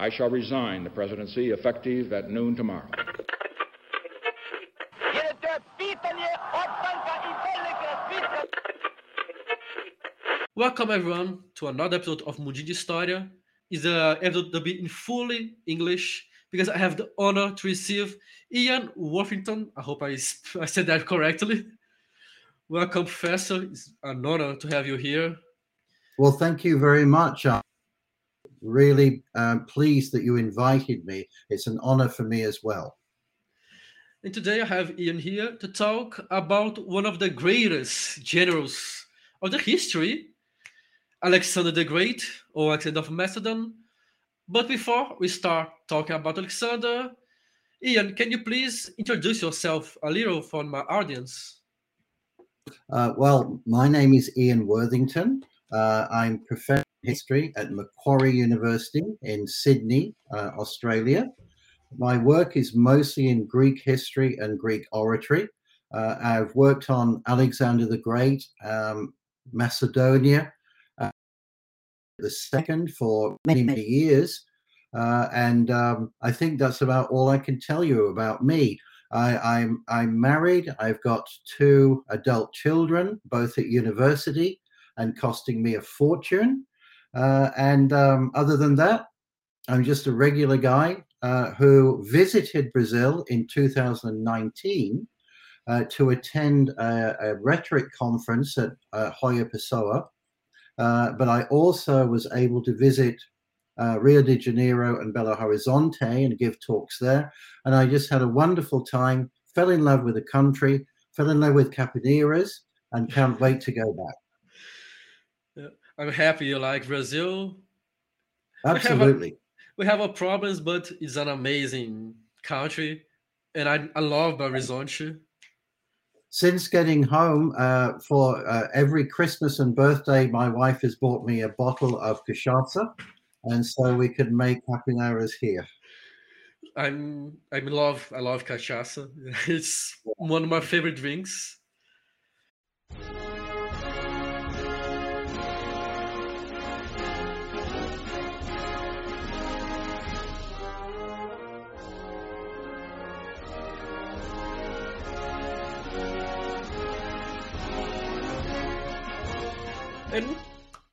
I shall resign the presidency effective at noon tomorrow. Welcome everyone to another episode of Mundinho de História. Is a episode to be in fully English because I have the honor to receive Ian Worthington. I hope I, I said that correctly. Welcome, Professor. It's an honor to have you here. Well, thank you very much. Really um, pleased that you invited me. It's an honor for me as well. And today I have Ian here to talk about one of the greatest generals of the history, Alexander the Great, or Alexander of Macedon. But before we start talking about Alexander, Ian, can you please introduce yourself a little for my audience? Uh, well, my name is Ian Worthington. Uh, I'm professor of history at Macquarie University in Sydney, uh, Australia. My work is mostly in Greek history and Greek oratory. Uh, I've worked on Alexander the Great, um, Macedonia, uh, the second for many, many years. Uh, and um, I think that's about all I can tell you about me. I, am I'm, I'm married. I've got two adult children, both at university and costing me a fortune. Uh, and um, other than that, I'm just a regular guy uh, who visited Brazil in 2019 uh, to attend a, a, rhetoric conference at uh, João Pessoa. Uh, but I also was able to visit uh, Rio de Janeiro and Belo Horizonte and give talks there. And I just had a wonderful time, fell in love with the country, fell in love with Caipirinhas, and can't wait to go back. I'm happy you like Brazil. Absolutely. We have, a, we have our problems, but it's an amazing country, and I, I love Horizonte. Since getting home uh, for uh, every Christmas and birthday, my wife has bought me a bottle of cachaça, and so we can make caipirinhas here. I'm I love I love cachaça. It's one of my favorite drinks. And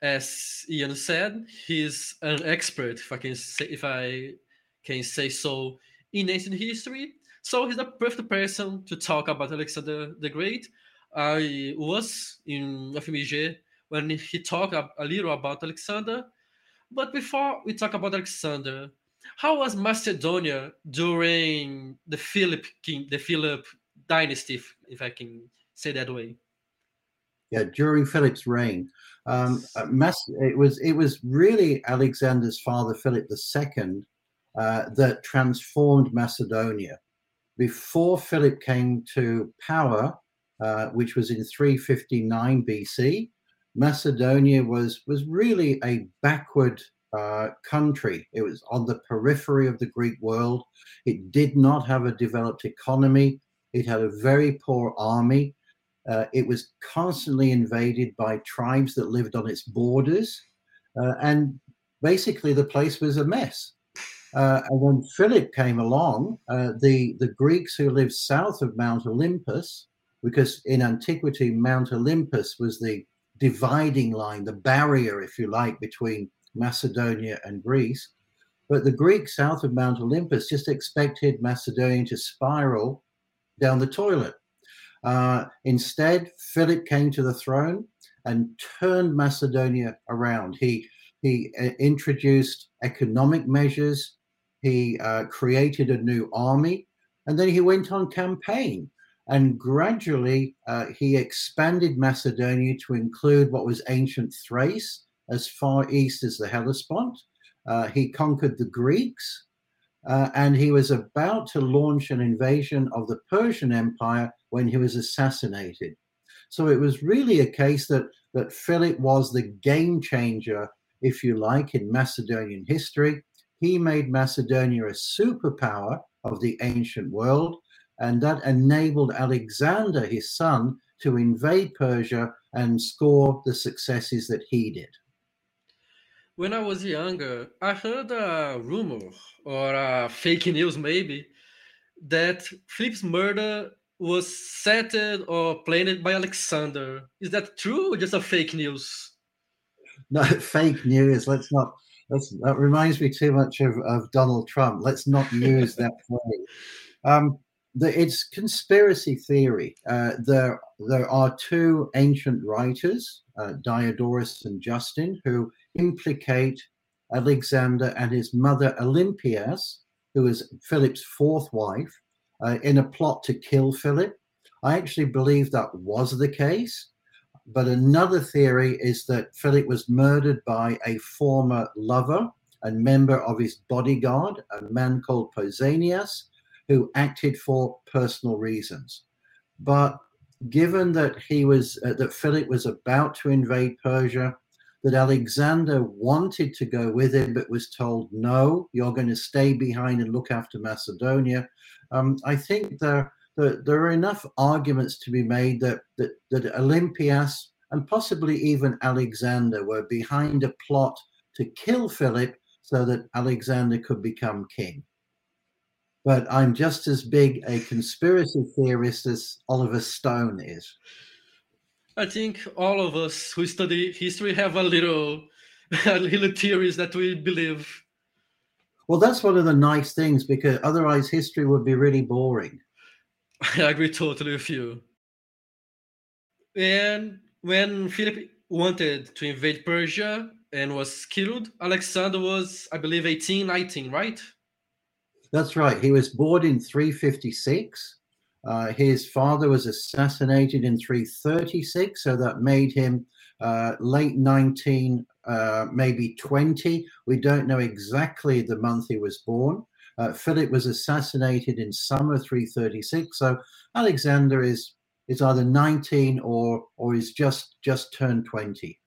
as Ian said, he's an expert, if I can say, if I can say so, in ancient history. So he's the perfect person to talk about Alexander the Great. I was in FMG when he talked a little about Alexander. But before we talk about Alexander, how was Macedonia during the Philip king, the Philip dynasty, if I can say that way? Yeah, during Philip's reign. Um, uh, it was it was really Alexander's father Philip II uh, that transformed Macedonia. Before Philip came to power, uh, which was in 359 BC, Macedonia was was really a backward uh, country. It was on the periphery of the Greek world. It did not have a developed economy. It had a very poor army. Uh, it was constantly invaded by tribes that lived on its borders. Uh, and basically, the place was a mess. Uh, and when Philip came along, uh, the, the Greeks who lived south of Mount Olympus, because in antiquity, Mount Olympus was the dividing line, the barrier, if you like, between Macedonia and Greece. But the Greeks south of Mount Olympus just expected Macedonia to spiral down the toilet. Uh, instead, Philip came to the throne and turned Macedonia around. He he uh, introduced economic measures. He uh, created a new army, and then he went on campaign. And gradually, uh, he expanded Macedonia to include what was ancient Thrace, as far east as the Hellespont. Uh, he conquered the Greeks, uh, and he was about to launch an invasion of the Persian Empire when he was assassinated. So it was really a case that, that Philip was the game changer, if you like, in Macedonian history. He made Macedonia a superpower of the ancient world, and that enabled Alexander, his son, to invade Persia and score the successes that he did. When I was younger, I heard a rumor or a fake news maybe that Philip's murder was set or planned by Alexander. Is that true or just a fake news? No, fake news. Let's not. That's, that reminds me too much of, of Donald Trump. Let's not use that phrase. Um, the, it's conspiracy theory. Uh, there, there are two ancient writers, uh, Diodorus and Justin, who implicate Alexander and his mother Olympias, who is Philip's fourth wife, uh, in a plot to kill Philip. I actually believe that was the case. But another theory is that Philip was murdered by a former lover and member of his bodyguard, a man called Pausanias, who acted for personal reasons. But given that he was uh, that Philip was about to invade Persia, that Alexander wanted to go with him, but was told, "No, you're going to stay behind and look after Macedonia." Um, I think there, there, there are enough arguments to be made that that, that Olympias and possibly even Alexander were behind a plot to kill Philip so that Alexander could become king but I'm just as big a conspiracy theorist as Oliver Stone is. I think all of us who study history have a little, a little theories that we believe. Well, that's one of the nice things because otherwise history would be really boring. I agree totally with you. And when Philip wanted to invade Persia and was killed, Alexander was, I believe, 18, 19, right? That's right. He was born in 356. Uh, his father was assassinated in 336, so that made him uh, late 19, uh, maybe 20. We don't know exactly the month he was born. Uh, Philip was assassinated in summer 336, so Alexander is is either 19 or or is just just turned 20.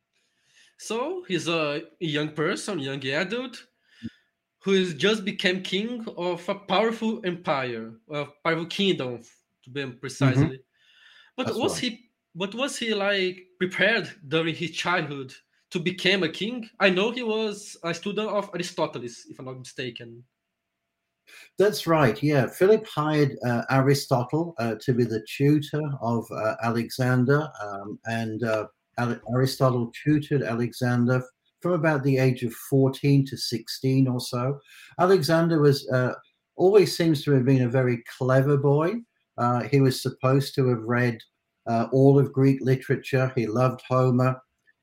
So he's a young person, young adult who is just became king of a powerful empire, a powerful kingdom, to be precisely. Mm-hmm. But That's was right. he? But was he like prepared during his childhood to become a king? I know he was a student of Aristotle, if I'm not mistaken. That's right. Yeah, Philip hired uh, Aristotle uh, to be the tutor of uh, Alexander, um, and uh, Aristotle tutored Alexander from about the age of 14 to 16 or so. Alexander was uh, always seems to have been a very clever boy. Uh, he was supposed to have read uh, all of Greek literature. He loved Homer.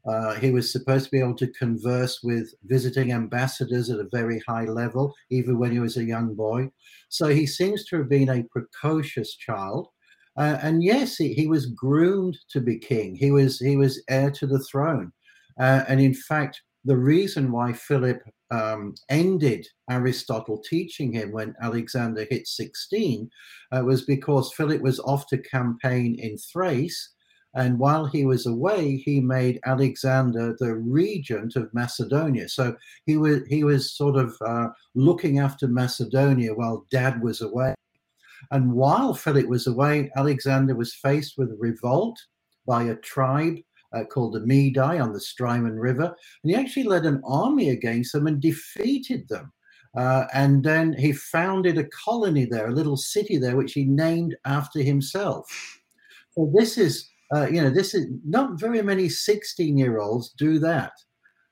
Uh, he was supposed to be able to converse with visiting ambassadors at a very high level, even when he was a young boy. So he seems to have been a precocious child. Uh, and yes, he, he was groomed to be king. He was he was heir to the throne. Uh, and in fact, the reason why Philip um, ended Aristotle teaching him when Alexander hit 16 uh, was because Philip was off to campaign in Thrace. And while he was away, he made Alexander the regent of Macedonia. So he was he was sort of uh, looking after Macedonia while Dad was away. And while Philip was away, Alexander was faced with a revolt by a tribe uh, called the Maedi on the Strymon River. And he actually led an army against them and defeated them. Uh, and then he founded a colony there, a little city there, which he named after himself. So this is, uh, you know, this is not very many 16 year olds do that.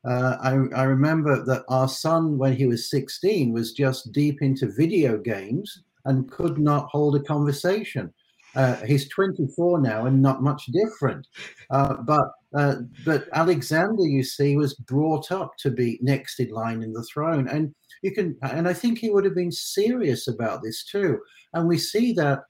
Uh, I, I, remember that our son, when he was 16, was just deep into video games and could not hold a conversation. Uh, he's 24 now and not much different. Uh, but uh, but Alexander, you see, was brought up to be next in line in the throne, and you can and I think he would have been serious about this too. And we see that.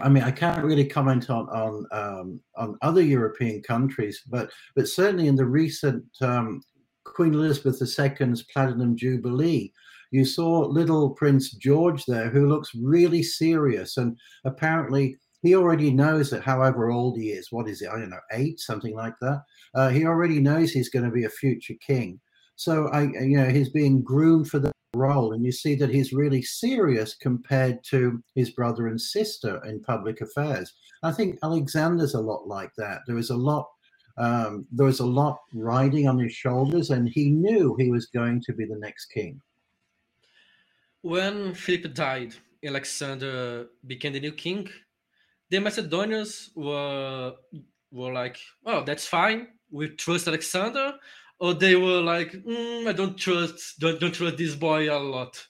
I mean, I can't really comment on on um, on other European countries, but but certainly in the recent um, Queen Elizabeth II's Platinum Jubilee, you saw little Prince George there, who looks really serious, and apparently he already knows that however old he is, what is it? I don't know, eight, something like that. Uh, he already knows he's going to be a future king. So I, you know, he's being groomed for the role, and you see that he's really serious compared to his brother and sister in public affairs. I think Alexander's a lot like that. There is a lot Um, there was a lot riding on his shoulders, and he knew he was going to be the next king. When Philip died, Alexander became the new king. The Macedonians were were like, "Oh, that's fine. We trust Alexander," or they were like, mm, "I don't trust, don't don't trust this boy a lot."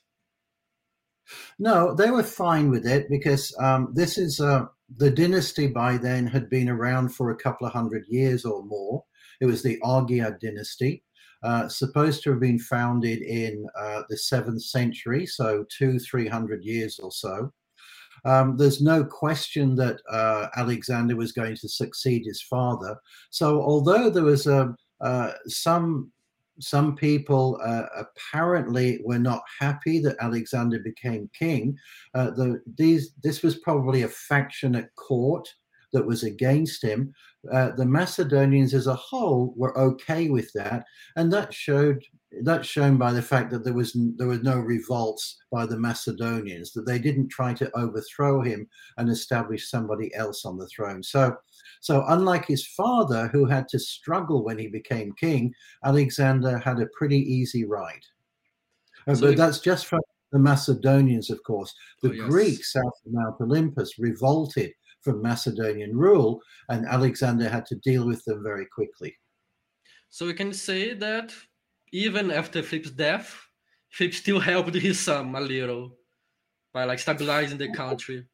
No, they were fine with it because um, this is uh, the dynasty by then had been around for a couple of hundred years or more. It was the Argead dynasty, uh, supposed to have been founded in uh, the seventh century, so two, three hundred years or so. Um, there's no question that uh, Alexander was going to succeed his father. So, although there was a, uh, some some people uh, apparently were not happy that Alexander became king. The, these, this was probably a faction at court that was against him. Uh, the Macedonians as a whole were okay with that, and that showed that's shown by the fact that there was there was no revolts by the Macedonians that they didn't try to overthrow him and establish somebody else on the throne. So, so unlike his father who had to struggle when he became king, Alexander had a pretty easy ride. Uh, so but that's just from the Macedonians, of course. The oh, yes. Greeks south of Mount Olympus revolted from Macedonian rule, and Alexander had to deal with them very quickly. So we can say that even after Philip's death, Philip still helped his son a little by like stabilizing the country.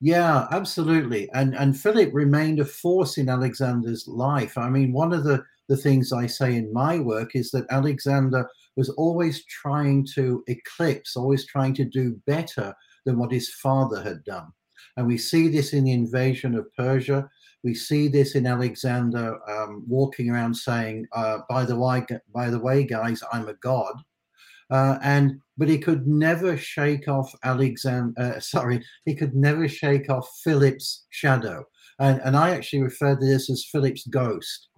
Yeah, absolutely. And and Philip remained a force in Alexander's life. I mean, one of the the things I say in my work is that Alexander was always trying to eclipse, always trying to do better than what his father had done. And we see this in the invasion of Persia. We see this in Alexander um, walking around saying, uh, "By the way, by the way, guys, I'm a god." Uh, and but he could never shake off Alexander. Uh, sorry, he could never shake off Philip's shadow. And, and I actually refer to this as Philip's ghost.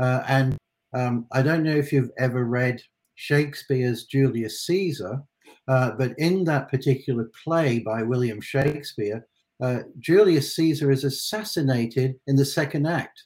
Uh, and um, I don't know if you've ever read Shakespeare's Julius Caesar, uh, but in that particular play by William Shakespeare, uh, Julius Caesar is assassinated in the second act.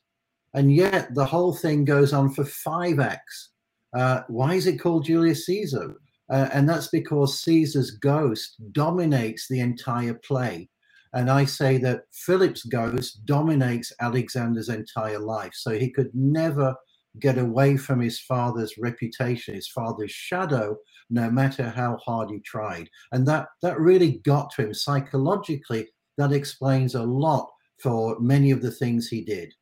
And yet the whole thing goes on for five acts. Uh, why is it called Julius Caesar? Uh, and that's because Caesar's ghost dominates the entire play. And I say that Philip's ghost dominates Alexander's entire life. So he could never get away from his father's reputation, his father's shadow, no matter how hard he tried. And that, that really got to him psychologically that explains a lot for many of the things he did.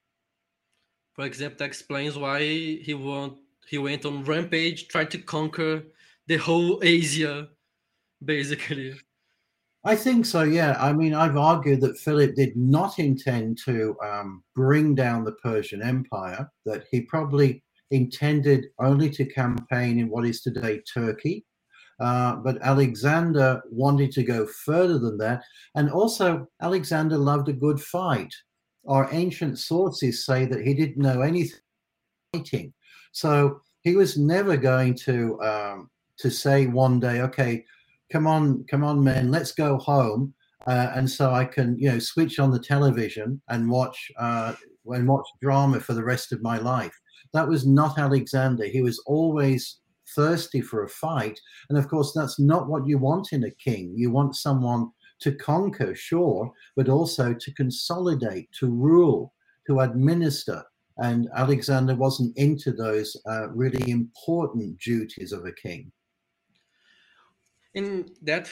For example, that explains why he went he went on rampage, trying to conquer the whole Asia, basically. I think so. Yeah. I mean, I've argued that Philip did not intend to um, bring down the Persian Empire. That he probably intended only to campaign in what is today Turkey, uh, but Alexander wanted to go further than that. And also, Alexander loved a good fight. Our ancient sources say that he didn't know anything fighting. So he was never going to um, to say one day, okay, come on, come on, men, let's go home. Uh, and so I can, you know, switch on the television and watch uh, and watch drama for the rest of my life. That was not Alexander. He was always thirsty for a fight. And of course, that's not what you want in a king. You want someone to conquer, sure, but also to consolidate, to rule, to administer. And Alexander wasn't into those uh, really important duties of a king. In that,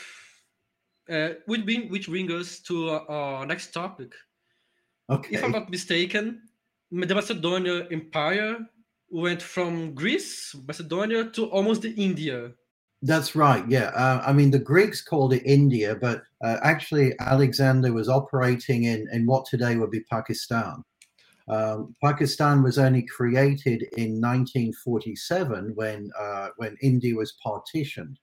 uh, which, bring, which brings us to our next topic. Okay. If I'm not mistaken, the Macedonian Empire went from Greece, Macedonia to almost India. That's right. Yeah. Uh, I mean, the Greeks called it India, but uh, actually, Alexander was operating in, in what today would be Pakistan. Um, Pakistan was only created in 1947 when uh, when India was partitioned.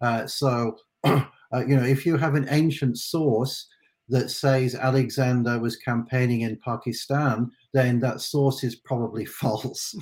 Uh, so, uh, you know, if you have an ancient source that says Alexander was campaigning in Pakistan, then that source is probably false.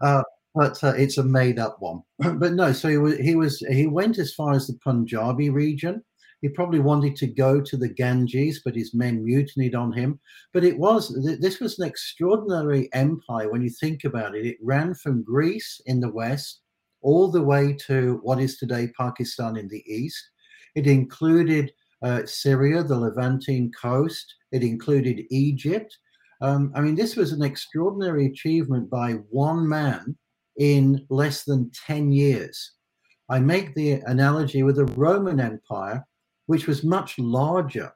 Uh, but uh, it's a made up one. but no, so he was, he was he went as far as the Punjabi region, He probably wanted to go to the Ganges, but his men mutinied on him. But it was this was an extraordinary empire when you think about it. It ran from Greece in the west all the way to what is today Pakistan in the east. It included uh, Syria, the Levantine coast. It included Egypt. Um, I mean, this was an extraordinary achievement by one man in less than 10 years. I make the analogy with the Roman Empire, which was much larger.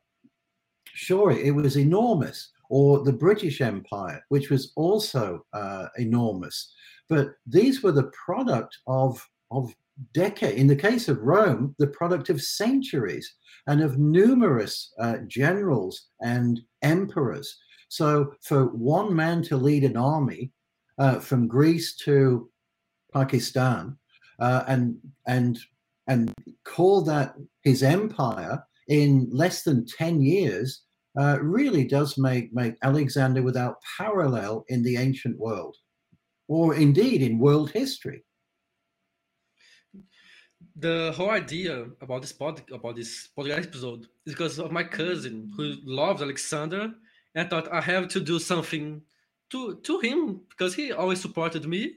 Sure, it was enormous, or the British Empire, which was also uh, enormous. But these were the product of, of decade. In the case of Rome, the product of centuries and of numerous uh, generals and emperors. So for one man to lead an army uh, from Greece to Pakistan uh, and and and call that his empire in less than 10 years uh, really does make, make Alexander without parallel in the ancient world, or indeed in world history. The whole idea about this pod, about this podcast episode is because of my cousin who loves Alexander, and I thought I have to do something to to him because he always supported me,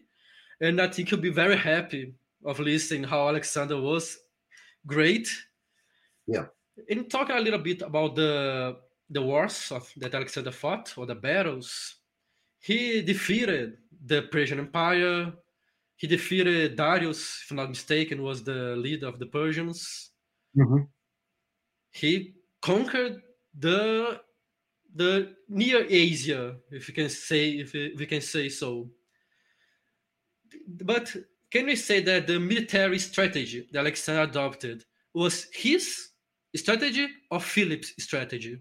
and I think he'll be very happy of listening how Alexander was great. Yeah. And talking a little bit about the the wars of, that Alexander fought or the battles, he defeated the Persian Empire. He defeated Darius, if I'm not mistaken, was the leader of the Persians. Mm-hmm. He conquered the the near Asia, if you can say if we can say so. But can we say that the military strategy that Alexander adopted was his strategy or Philip's strategy?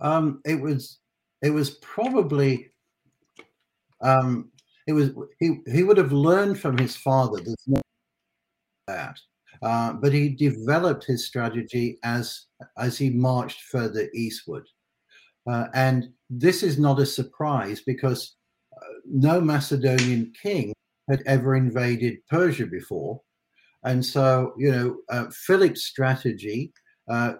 Um, it was it was probably um, it was he he would have learned from his father. There's that, uh, but he developed his strategy as as he marched further eastward, uh, and this is not a surprise because no Macedonian king had ever invaded Persia before. And so, you know, uh, Philip's strategy uh,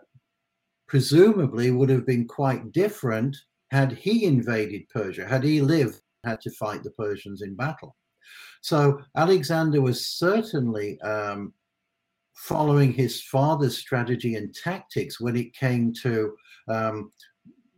presumably would have been quite different had he invaded Persia, had he lived, had to fight the Persians in battle. So Alexander was certainly um, following his father's strategy and tactics when it came to, um,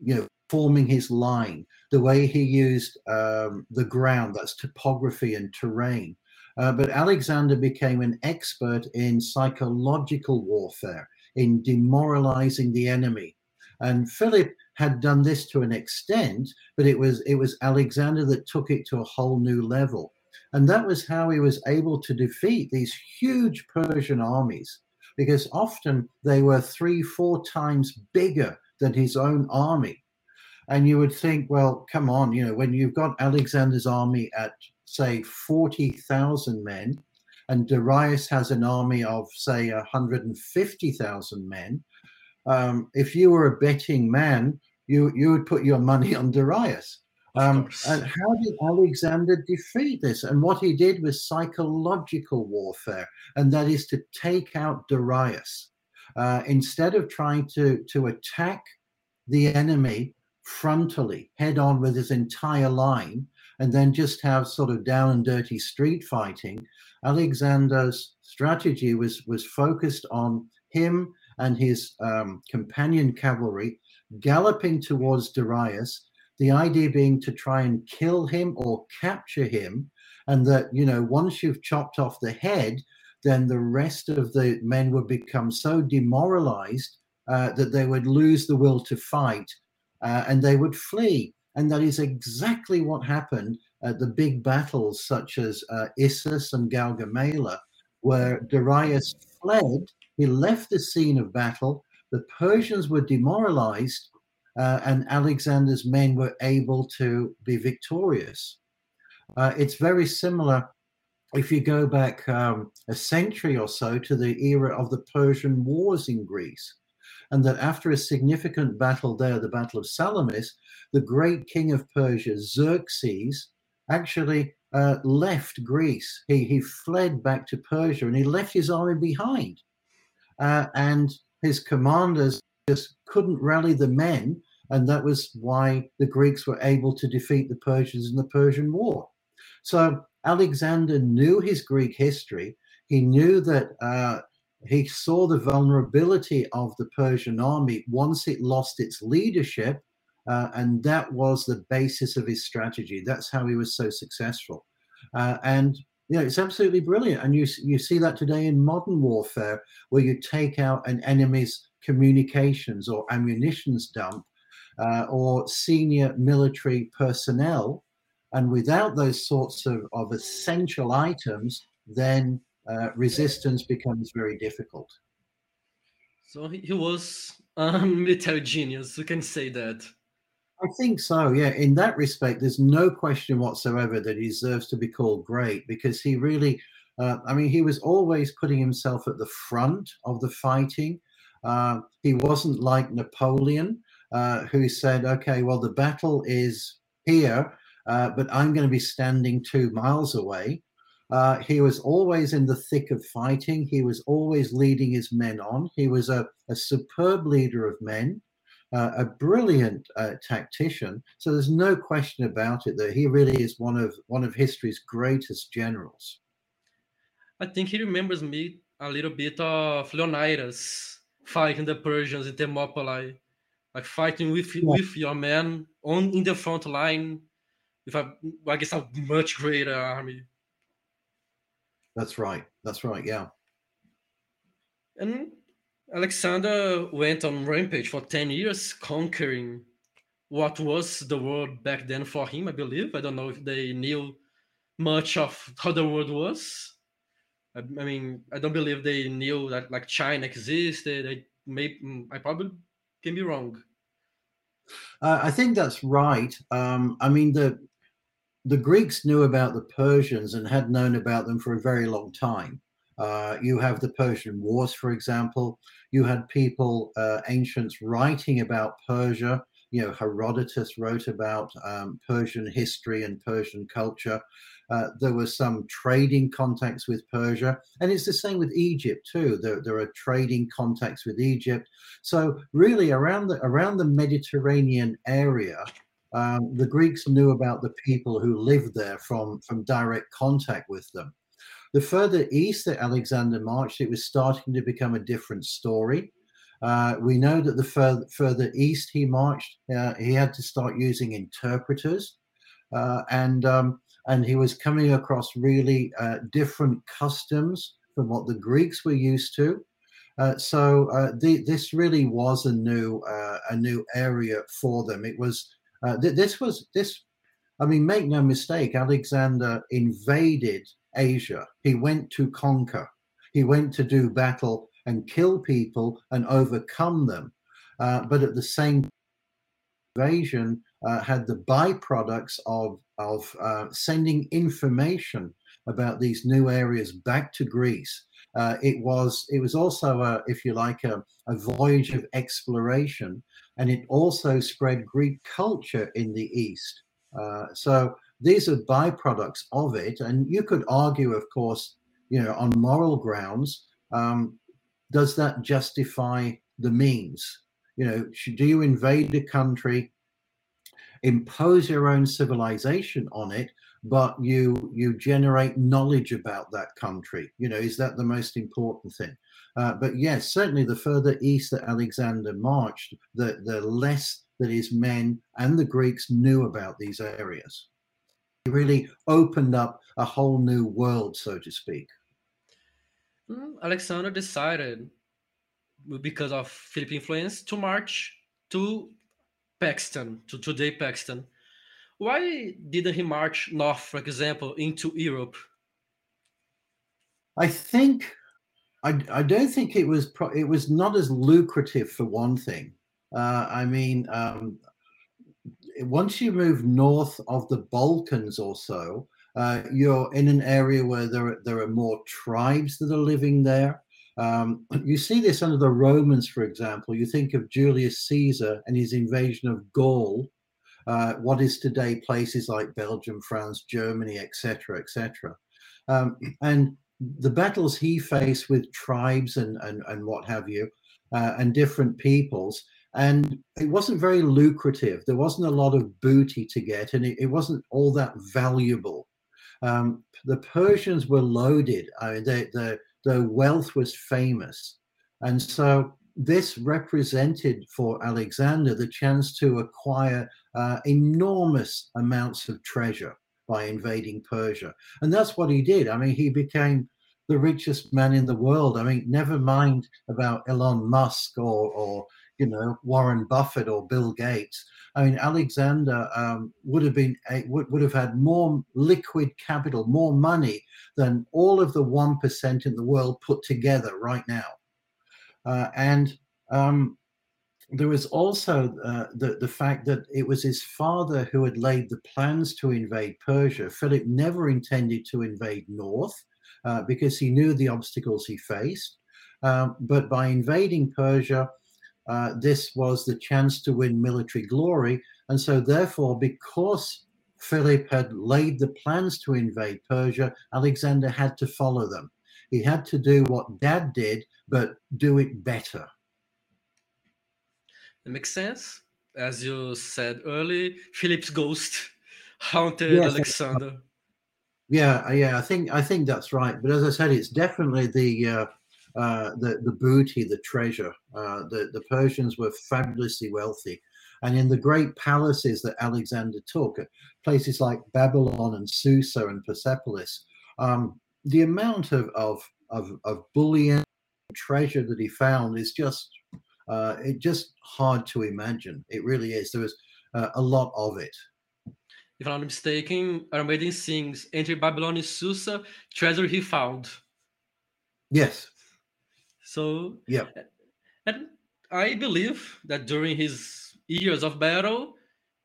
you know, forming his line, the way he used um, the ground, that's topography and terrain. Uh, but Alexander became an expert in psychological warfare, in demoralizing the enemy. And Philip had done this to an extent, but it was it was Alexander that took it to a whole new level. And that was how he was able to defeat these huge Persian armies, because often they were three, four times bigger than his own army. And you would think, well, come on, you know, when you've got Alexander's army at, say, 40,000 men, and Darius has an army of, say, 150,000 men, um, if you were a betting man, you, you would put your money on Darius. Um, and how did Alexander defeat this? And what he did was psychological warfare, and that is to take out Darius. Uh, instead of trying to, to attack the enemy frontally, head on with his entire line, and then just have sort of down and dirty street fighting. Alexander's strategy was was focused on him and his um, companion cavalry galloping towards Darius. The idea being to try and kill him or capture him, and that you know once you've chopped off the head, then the rest of the men would become so demoralized uh, that they would lose the will to fight uh, and they would flee. And that is exactly what happened at the big battles such as uh, Issus and Gaugamela, where Darius fled. He left the scene of battle. The Persians were demoralized, uh, and Alexander's men were able to be victorious. Uh, it's very similar if you go back um, a century or so to the era of the Persian Wars in Greece and that after a significant battle there, the Battle of Salamis, the great king of Persia, Xerxes, actually uh, left Greece. He, he fled back to Persia and he left his army behind. Uh, and his commanders just couldn't rally the men, and that was why the Greeks were able to defeat the Persians in the Persian War. So Alexander knew his Greek history. He knew that uh, he saw the vulnerability of the Persian army once it lost its leadership, uh, and that was the basis of his strategy. That's how he was so successful. Uh, and know, it's absolutely brilliant. And you you see that today in modern warfare, where you take out an enemy's communications or ammunitions dump uh, or senior military personnel, and without those sorts of, of essential items, then uh, resistance becomes very difficult. So he was a military genius. You can say that. I think so. Yeah, in that respect, there's no question whatsoever that he deserves to be called great because he really, uh, I mean, he was always putting himself at the front of the fighting. Uh, he wasn't like Napoleon, uh, who said, "Okay, well, the battle is here, uh, but I'm going to be standing two miles away." Uh, he was always in the thick of fighting. He was always leading his men on. He was a, a superb leader of men, uh, a brilliant uh, tactician. So there's no question about it that he really is one of one of history's greatest generals. I think he remembers me a little bit of Leonidas fighting the Persians in Thermopylae, like fighting with yeah. with your men on in the front line with a I guess a much greater army. That's right. That's right. Yeah. And Alexander went on rampage for 10 years, conquering what was the world back then for him, I believe. I don't know if they knew much of how the world was. I, I mean, I don't believe they knew that like China existed. I may, I probably can be wrong. Uh, I think that's right. Um, I mean, the the Greeks knew about the Persians and had known about them for a very long time. Uh, you have the Persian Wars, for example. You had people, uh, ancients, writing about Persia. You know, Herodotus wrote about um, Persian history and Persian culture. Uh, there were some trading contacts with Persia, and it's the same with Egypt too. There, there are trading contacts with Egypt. So really, around the around the Mediterranean area, um, the Greeks knew about the people who lived there from, from direct contact with them. The further east that Alexander marched, it was starting to become a different story. Uh, we know that the further, further east he marched, uh, he had to start using interpreters, uh, and um, and he was coming across really uh, different customs from what the Greeks were used to. Uh, so uh, the, this really was a new a new area for them. It was th- this was this. I mean, make no mistake. Alexander invaded Asia. He went to conquer. He went to do battle and kill people and overcome them. Uh, but at the same invasion uh, had the byproducts of of uh, sending information about these new areas back to Greece. Uh, it was it was also a, if you like a, a voyage of exploration and it also spread Greek culture in the East. Uh, so these are byproducts of it, and you could argue, of course, you know, on moral grounds, um, does that justify the means? You know, do you invade a country, impose your own civilization on it, but you you generate knowledge about that country? You know, is that the most important thing? Uh, but yes, certainly the further east that Alexander marched, the, the less that his men and the Greeks knew about these areas. He really opened up a whole new world, so to speak. Hmm, Alexander decided, because of Philip influence, to march to Pakistan, to today Pakistan. Why didn't he march north, for example, into Europe? I think I, I don't think it was pro- it was not as lucrative for one thing. Uh, I mean, um, once you move north of the Balkans or so, uh, you're in an area where there are, there are more tribes that are living there. Um, you see this under the Romans, for example. You think of Julius Caesar and his invasion of Gaul, uh, what is today places like Belgium, France, Germany, etc., etc. Um, and the battles he faced with tribes and and, and what have you, uh, and different peoples, and it wasn't very lucrative. There wasn't a lot of booty to get, and it, it wasn't all that valuable. Um, the Persians were loaded. I mean, they, the their wealth was famous, and so this represented for Alexander the chance to acquire uh, enormous amounts of treasure by invading Persia. And that's what he did. I mean, he became the richest man in the world. I mean, never mind about Elon Musk or, or you know, Warren Buffett or Bill Gates. I mean, Alexander um, would have been would, would have had more liquid capital, more money than all of the one percent in the world put together right now. Uh, and um, there was also uh, the, the fact that it was his father who had laid the plans to invade Persia. Philip never intended to invade north uh, because he knew the obstacles he faced. Um, but by invading Persia, uh, this was the chance to win military glory. And so, therefore, because Philip had laid the plans to invade Persia, Alexander had to follow them. He had to do what dad did, but do it better. It makes sense. As you said early, Philip's ghost haunted yes, Alexander. Yeah, yeah, I think I think that's right. But as I said, it's definitely the uh, uh, the the booty, the treasure. Uh, the the Persians were fabulously wealthy, and in the great palaces that Alexander took, places like Babylon and Susa and Persepolis, um, the amount of, of of of bullion treasure that he found is just uh, it just hard to imagine. It really is. There was uh, a lot of it. If I'm not mistaken, Armaden sings "Enter Babylon and Susa, treasure he found." Yes. So yeah, and I believe that during his years of battle,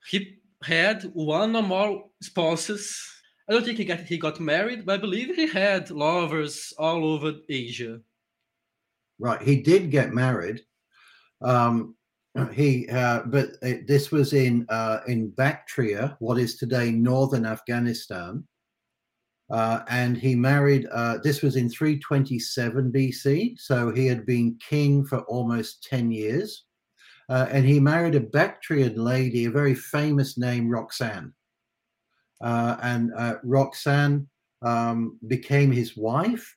he had one or more spouses. I don't think he got he got married, but I believe he had lovers all over Asia. Right, he did get married. Um, he, uh, but it, this was in uh, in Bactria, what is today northern Afghanistan, uh, and he married. Uh, this was in 327 BC, so he had been king for almost 10 years, uh, and he married a Bactrian lady, a very famous name, Roxanne, uh, and Roxanne um, became his wife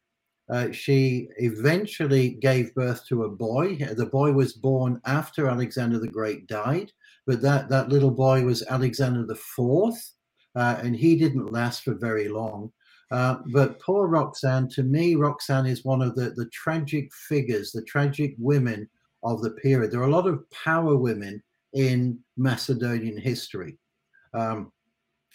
uh, she eventually gave birth to a boy. The boy was born after Alexander the Great died, but that, that little boy was Alexander the Fourth, uh, and he didn't last for very long. Uh, but poor Roxanne, to me, Roxanne is one of the, the tragic figures, the tragic women of the period. There are a lot of power women in Macedonian history. Um,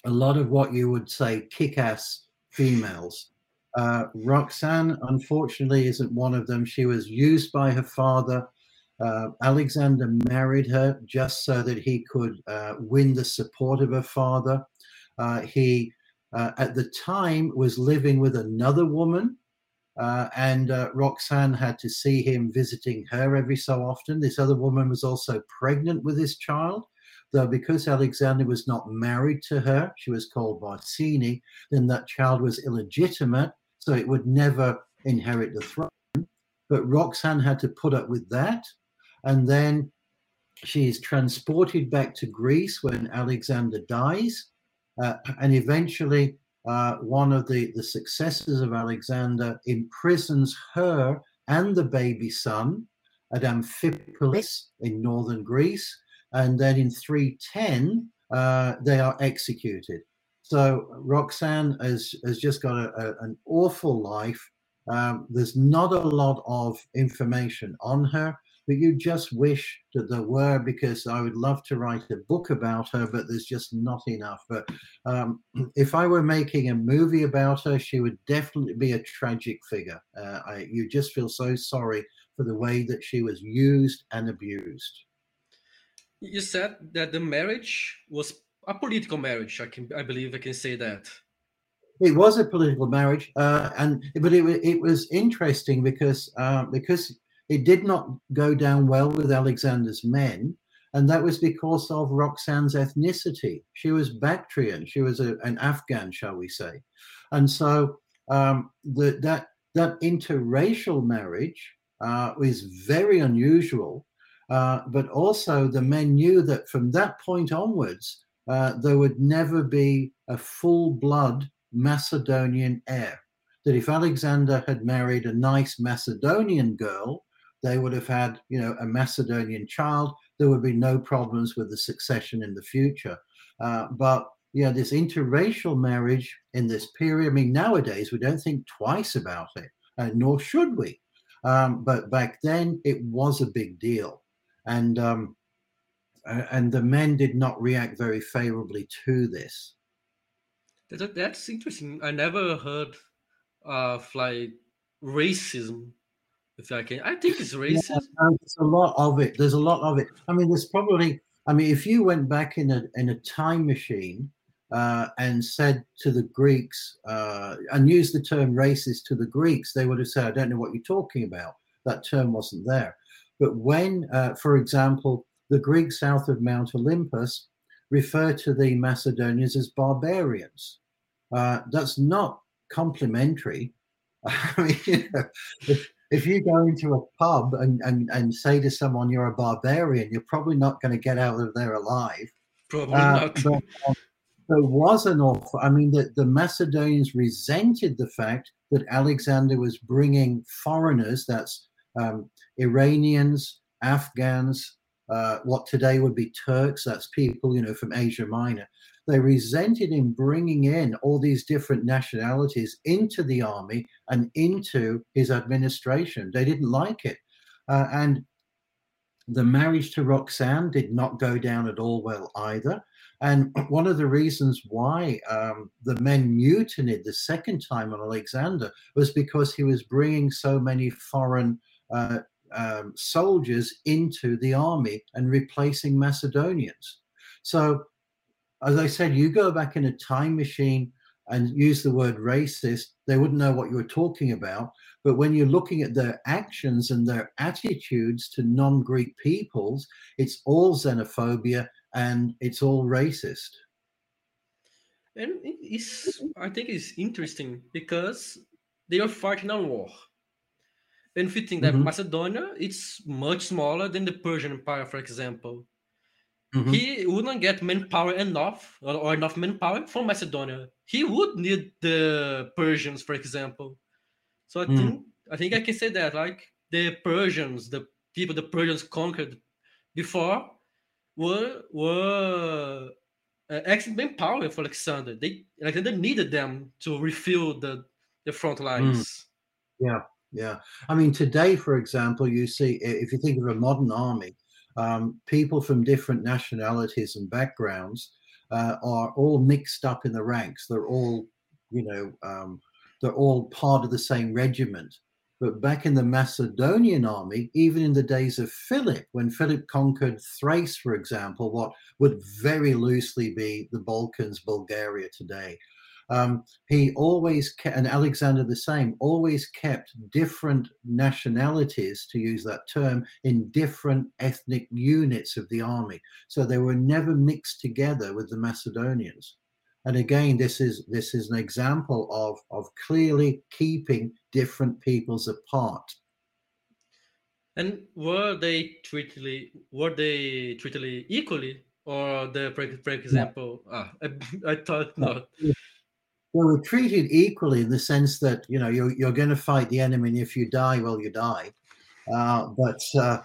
a lot of what you would say kick ass females. Uh, Roxanne, unfortunately, isn't one of them. She was used by her father. Uh, Alexander married her just so that he could uh, win the support of her father. Uh, he, uh, at the time, was living with another woman, uh, and Roxanne had to see him visiting her every so often. This other woman was also pregnant with his child though because Alexander was not married to her, she was called Barsine, then that child was illegitimate so it would never inherit the throne. But Roxanne had to put up with that. And then she is transported back to Greece when Alexander dies. Uh, and eventually, uh, one of the, the successors of Alexander imprisons her and the baby son at Amphipolis in northern Greece. And then in 310, uh, they are executed. So Roxanne has, has just got a, a, an awful life. Um, there's not a lot of information on her, but you just wish that there were because I would love to write a book about her, but there's just not enough. But um, if I were making a movie about her, she would definitely be a tragic figure. Uh, I, you just feel so sorry for the way that she was used and abused. You said that the marriage was a political marriage. I can, I believe, I can say that. It was a political marriage, uh, and but it it was interesting because uh, because it did not go down well with Alexander's men, and that was because of Roxanne's ethnicity. She was Bactrian. She was a, an Afghan, shall we say, and so um, the, that that interracial marriage uh, is very unusual, uh, but also the men knew that from that point onwards, uh, there would never be a full blood Macedonian heir. That if Alexander had married a nice Macedonian girl, they would have had, you know, a Macedonian child. There would be no problems with the succession in the future. Uh, but yeah, this interracial marriage in this period. I mean, nowadays we don't think twice about it, uh, nor should we. Um, but back then it was a big deal, and um, and the men did not react very favorably to this. That's interesting. I never heard of like racism. If I can, I think it's racist. Yeah, there's a lot of it. There's a lot of it. I mean, there's probably. I mean, if you went back in a in a time machine uh, and said to the Greeks uh, and used the term racist to the Greeks, they would have said, "I don't know what you're talking about." That term wasn't there. But when, uh, for example, the Greeks south of Mount Olympus refer to the Macedonians as barbarians. Uh, that's not complimentary. I mean, you know, if, you go into a pub and, and, and say to someone you're a barbarian, you're probably not going to get out of there alive. Probably uh, not. But, there was an awful, I mean, the, the Macedonians resented the fact that Alexander was bringing foreigners, that's um, Iranians, Afghans, uh, what today would be Turks, that's people, you know, from Asia Minor. They resented him bringing in all these different nationalities into the army and into his administration. They didn't like it. Uh, and the marriage to Roxanne did not go down at all well either. And one of the reasons why um, the men mutinied the second time on Alexander was because he was bringing so many foreign uh, um, soldiers into the army and replacing Macedonians. So, as I said, you go back in a time machine and use the word racist, they wouldn't know what you were talking about. But when you're looking at their actions and their attitudes to non Greek peoples, it's all xenophobia and it's all racist. And it's, I think it's interesting because they are fighting a war. And if you think that mm-hmm. Macedonia, it's much smaller than the Persian Empire, for example. Mm-hmm. He wouldn't get manpower enough or, or, enough manpower from Macedonia. He would need the Persians, for example. So I mm. think I think I can say that like the Persians, the people the Persians conquered before were were uh, actually manpower for Alexander. They Alexander needed them to refill the the front mm. lines. Mm. Yeah. Yeah. I mean, today, for example, you see, if you think of a modern army, um, people from different nationalities and backgrounds uh, are all mixed up in the ranks. They're all, you know, um, they're all part of the same regiment. But back in the Macedonian army, even in the days of Philip, when Philip conquered Thrace, for example, what would very loosely be the Balkans, Bulgaria today, um, he always kept, and Alexander the same, always kept different nationalities, to use that term, in different ethnic units of the army. So they were never mixed together with the Macedonians. And again, this is this is an example of of clearly keeping different peoples apart. And were they treated were they treated equally, or the for, example? Ah, I, I thought not they were treated equally in the sense that you know you're, you're going to fight the enemy and if you die well you die. Uh, but uh,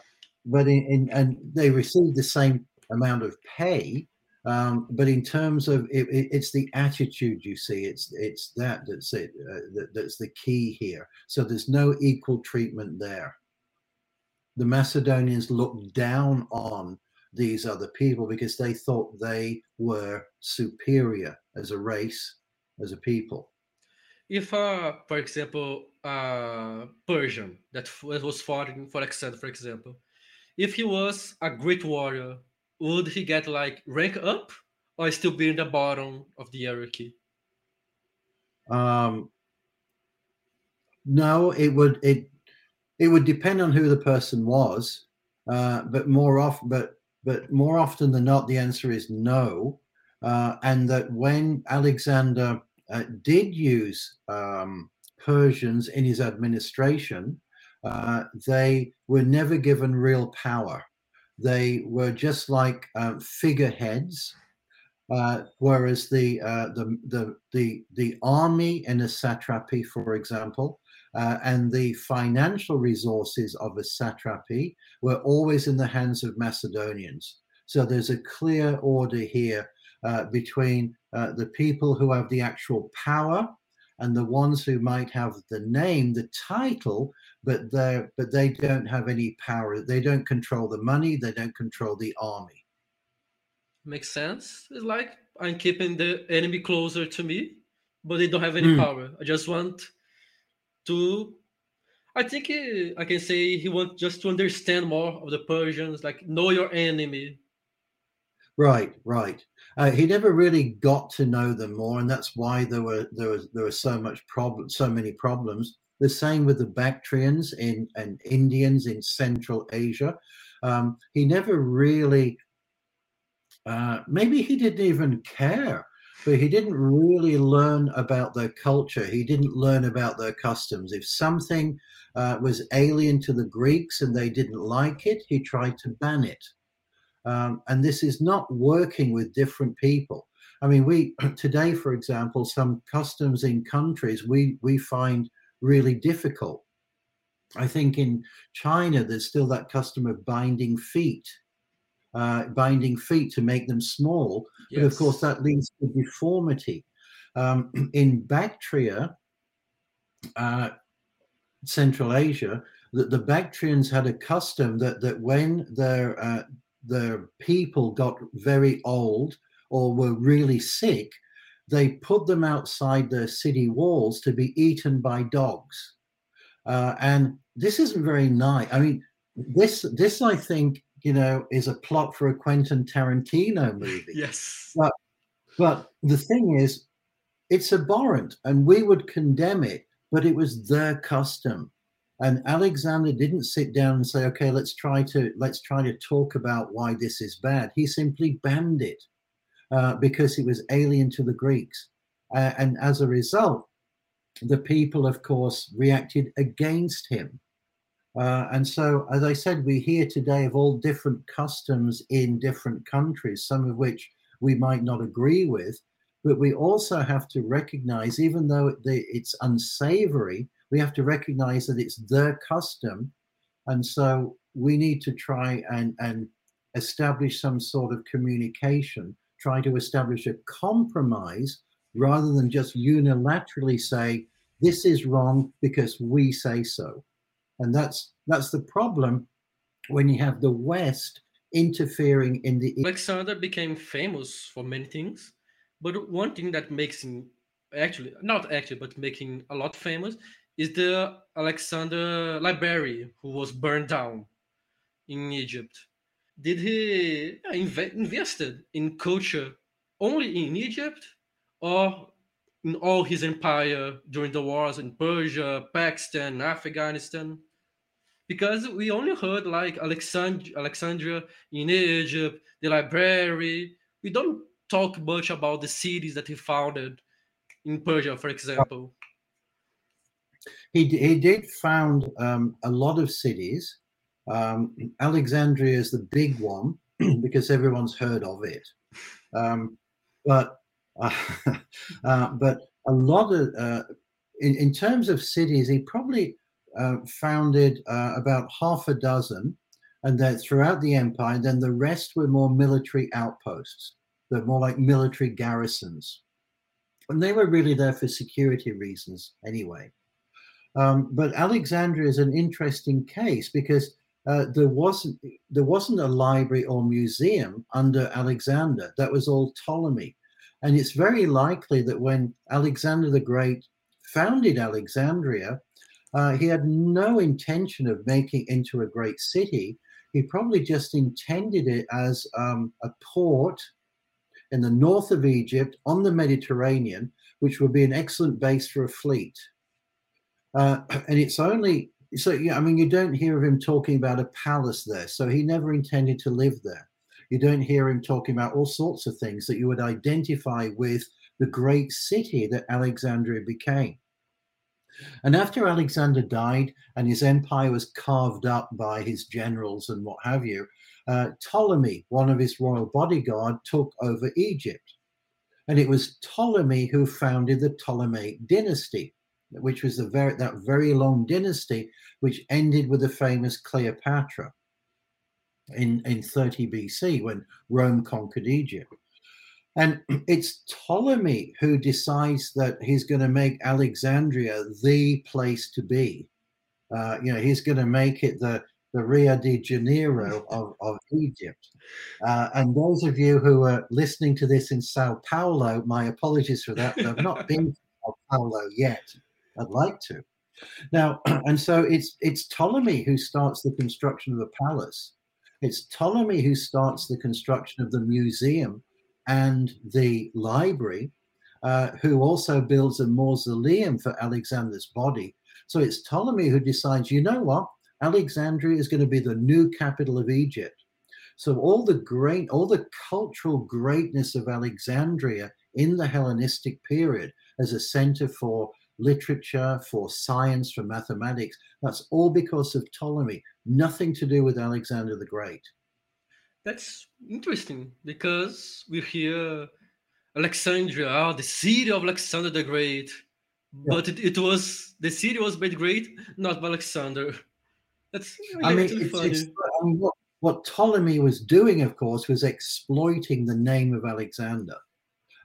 but in, in, and they received the same amount of pay um, but in terms of it, it, it's the attitude you see. It's it's that that's it uh, that, that's the key here. So there's no equal treatment there. The macedonians looked down on these other people because they thought they were superior as a race as a people. If, uh, for example, uh, Persian that was fighting for Alexander, for example, if he was a great warrior, would he get like rank up or still be in the bottom of the hierarchy? Um, no, it would it it would depend on who the person was, uh, but more often, but but more often than not, the answer is no, uh, and that when Alexander uh, did use um, Persians in his administration, uh, they were never given real power. They were just like uh, figureheads, uh, whereas the, uh, the, the, the, the army in a satrapy, for example, uh, and the financial resources of a satrapy were always in the hands of Macedonians. So there's a clear order here uh, between uh, the people who have the actual power and the ones who might have the name, the title, but they but they don't have any power. They don't control the money. They don't control the army. Makes sense. It's like I'm keeping the enemy closer to me, but they don't have any mm. power. I just want to. I think he, I can say he wants just to understand more of the Persians, like know your enemy. Right, right. Uh, he never really got to know them more, and that's why there were there was there was so much problem, so many problems. The same with the Bactrians in and Indians in Central Asia. Um, he never really, uh, maybe he didn't even care, but he didn't really learn about their culture. He didn't learn about their customs. If something uh, was alien to the Greeks and they didn't like it, he tried to ban it. Um, and this is not working with different people. I mean, we today, for example, some customs in countries we we find really difficult. I think in China there's still that custom of binding feet, uh, binding feet to make them small, yes. but of course that leads to deformity. Um, in Bactria, uh, Central Asia, that the Bactrians had a custom that that when their uh, the people got very old or were really sick, they put them outside their city walls to be eaten by dogs. Uh, and this isn't very nice. I mean, this this I think you know is a plot for a Quentin Tarantino movie. yes. But but the thing is, it's abhorrent, and we would condemn it. But it was their custom. And Alexander didn't sit down and say, okay, let's try to let's try to talk about why this is bad. He simply banned it uh, because it was alien to the Greeks. Uh, and as a result, the people, of course, reacted against him. Uh, and so, as I said, we hear today of all different customs in different countries, some of which we might not agree with. But we also have to recognize, even though it's unsavory, we have to recognize that it's their custom. And so we need to try and, and establish some sort of communication, try to establish a compromise rather than just unilaterally say, this is wrong because we say so. And that's that's the problem when you have the West interfering in the Alexander became famous for many things, but one thing that makes him actually not actually but making a lot famous is the Alexander Library who was burned down in Egypt. Did he inv- invested in culture only in Egypt or in all his empire during the wars in Persia, Pakistan, Afghanistan? Because we only heard like Alexand- Alexandria in Egypt, the library. We don't talk much about the cities that he founded in Persia, for example he, he did found um, a lot of cities. Um, Alexandria is the big one because everyone's heard of it. Um, but uh, uh, but a lot of uh, in, in terms of cities, he probably uh, founded uh, about half a dozen, and then throughout the empire. Then the rest were more military outposts. They're more like military garrisons, and they were really there for security reasons anyway. Um, but Alexandria is an interesting case because uh, there wasn't there wasn't a library or museum under Alexander. That was all Ptolemy, and it's very likely that when Alexander the Great founded Alexandria, uh, he had no intention of making it into a great city. He probably just intended it as um, a port in the north of Egypt on the Mediterranean, which would be an excellent base for a fleet. Uh, and it's only so yeah, I mean, you don't hear of him talking about a palace there. So he never intended to live there. You don't hear him talking about all sorts of things that you would identify with the great city that Alexandria became. And after Alexander died and his empire was carved up by his generals and what have you, uh, Ptolemy, one of his royal bodyguard, took over Egypt. And it was Ptolemy who founded the Ptolemaic dynasty, which was the very, that very long dynasty, which ended with the famous Cleopatra in, in 30 BC when Rome conquered Egypt. And it's Ptolemy who decides that he's going to make Alexandria the place to be. Uh, you know, he's going to make it the the Rio de Janeiro of, of Egypt. Uh, and those of you who are listening to this in Sao Paulo, my apologies for that. I've not been to Sao Paulo yet. I'd like to. Now, and so it's it's Ptolemy who starts the construction of the palace. It's Ptolemy who starts the construction of the museum and the library, uh, who also builds a mausoleum for Alexander's body. So it's Ptolemy who decides, you know what? Alexandria is going to be the new capital of Egypt. So all the great, all the cultural greatness of Alexandria in the Hellenistic period as a center for literature, for science, for mathematics, that's all because of Ptolemy, nothing to do with Alexander the Great. That's interesting because we hear Alexandria, oh, the city of Alexander the Great, yeah. but it, it was the city was made great not by Alexander. That's I mean, it's, it's, I mean what, what, Ptolemy was doing, of course, was exploiting the name of Alexander.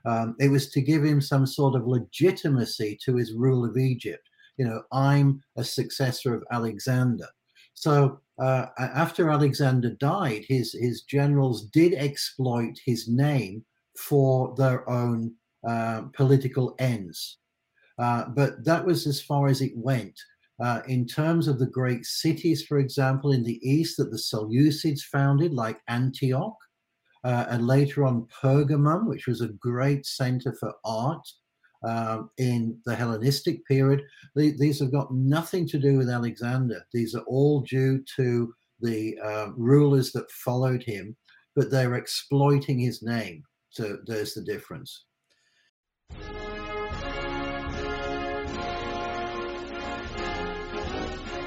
Um, it was to give him some sort of legitimacy to his rule of Egypt. You know, I'm a successor of Alexander. So uh, after Alexander died, his his generals did exploit his name for their own uh, political ends. Uh, but that was as far as it went. Uh, in terms of the great cities, for example, in the east that the Seleucids founded, like Antioch, uh, and later on Pergamum, which was a great center for art um, in the Hellenistic period. these have got nothing to do with Alexander. These are all due to the uh, rulers that followed him, but they're exploiting his name. So there's the difference.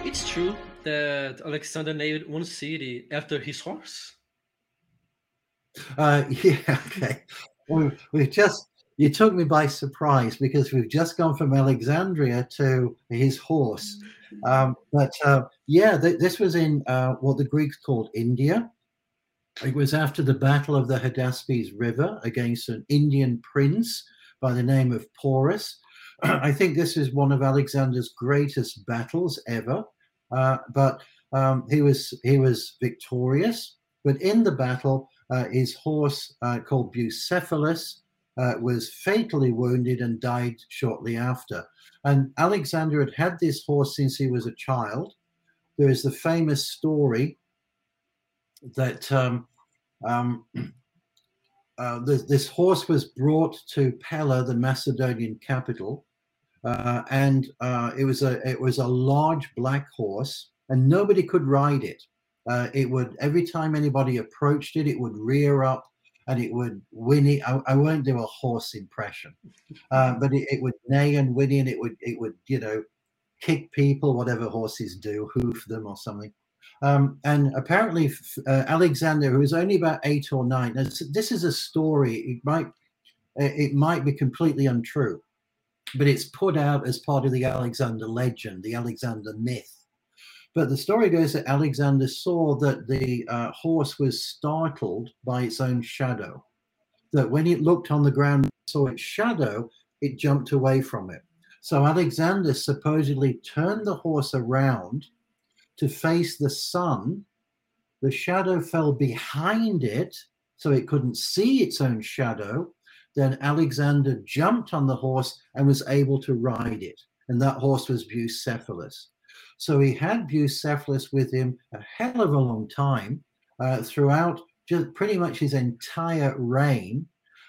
It's true that Alexander named one city after his horse. Uh, yeah, okay. we, we just you took me by surprise because we've just gone from Alexandria to his horse. Um, but uh, yeah, th- this was in uh, what the Greeks called India. It was after the Battle of the Hydaspes River against an Indian prince by the name of Porus. I think this is one of Alexander's greatest battles ever. Uh, but um, he was he was victorious. But in the battle, his horse, uh, called Bucephalus, uh, was fatally wounded and died shortly after. And Alexander had had this horse since he was a child. There is the famous story that um, um, uh, this, this, horse was brought to Pella, the Macedonian capital, uh, and uh, it was a it was a large black horse, and nobody could ride it. Uh, it would every time anybody approached it, it would rear up and it would whinny. I, I won't do a horse impression, uh, but it, it, would neigh and whinny, and it would it would you know kick people, whatever horses do, hoof them or something. Um, and apparently, uh, Alexander, who was only about eight or nine, this is a story. It might it might be completely untrue, but it's put out as part of the Alexander legend, the Alexander myth. But the story goes that Alexander saw that the uh, horse was startled by its own shadow. That when it looked on the ground, saw its shadow, it jumped away from it. So Alexander supposedly turned the horse around to face the sun. The shadow fell behind it, so it couldn't see its own shadow then Alexander jumped on the horse and was able to ride it. And that horse was Bucephalus. So he had Bucephalus with him a hell of a long time uh, throughout just pretty much his entire reign.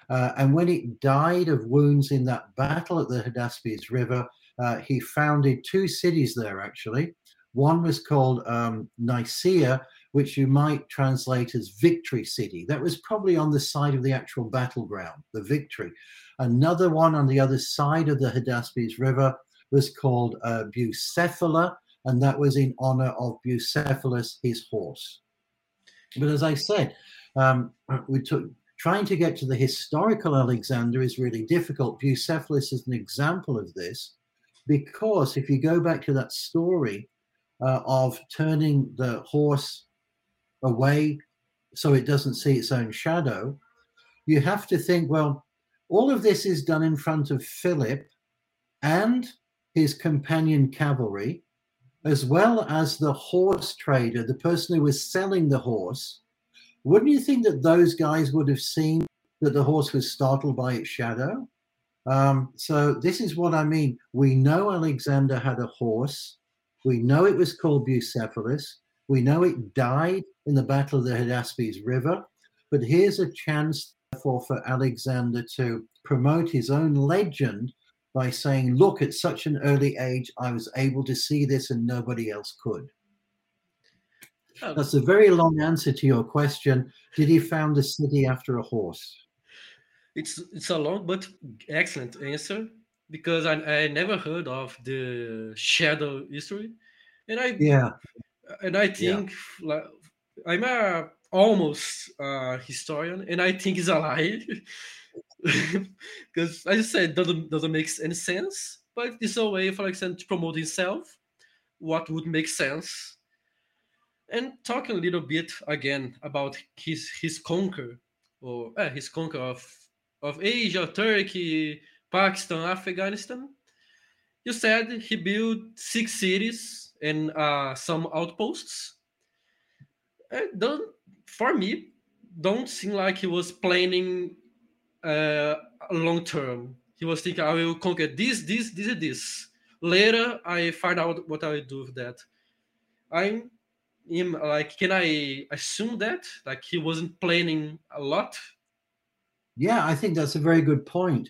Uh, and when it died of wounds in that battle at the Hydaspes River, uh, he founded two cities there actually. One was called um, Nicaea, which you might translate as victory city. That was probably on the side of the actual battleground, the victory. Another one on the other side of the Hydaspes River, was called uh, Bucephala, and that was in honor of Bucephalus, his horse. But as I said, um, we took trying to get to the historical Alexander is really difficult. Bucephalus is an example of this because if you go back to that story uh, of turning the horse away so it doesn't see its own shadow, you have to think, well, all of this is done in front of Philip and his companion cavalry, as well as the horse trader, the person who was selling the horse. Wouldn't you think that those guys would have seen that the horse was startled by its shadow? Um, so, this is what I mean. We know Alexander had a horse, we know it was called Bucephalus, we know it died in the Battle of the Hydaspes River, but here's a chance therefore for Alexander to promote his own legend by saying, Look, at such an early age, I was able to see this and nobody else could. Oh. That's a very long answer to your question. Did he found a city after a horse? It's it's a long but excellent answer because I, I never heard of the shadow history, and I yeah, and I think yeah. like I'm a almost a historian, and I think it's a lie because I just said doesn't doesn't make any sense. But it's a way for Alexander to promote himself, what would make sense, and talking a little bit again about his his conquer or uh, his conquer of of Asia, Turkey, Pakistan, Afghanistan. You said he built six cities and uh, some outposts. It don't for me don't seem like he was planning uh, long term. He was thinking, I will conquer this, this, this, and this. Later, I find out what I will do with that. I'm him like, can I assume that like he wasn't planning a lot? Yeah, I think that's a very good point.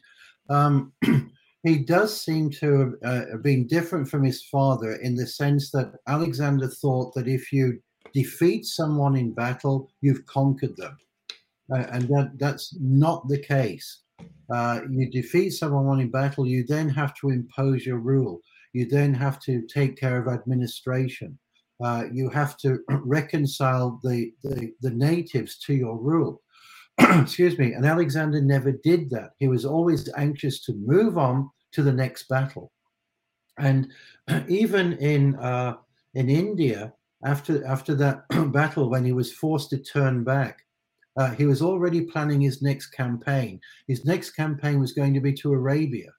Um, he does seem to have uh, been different from his father in the sense that Alexander thought that if you defeat someone in battle, you've conquered them. Uh, and that, that's not the case. Uh, you defeat someone in battle, you then have to impose your rule. You then have to take care of administration. Uh, you have to reconcile the, the, the natives to your rule. Excuse me. And Alexander never did that. He was always anxious to move on to the next battle. And even in uh, in India, after after that battle, when he was forced to turn back, uh, he was already planning his next campaign. His next campaign was going to be to Arabia,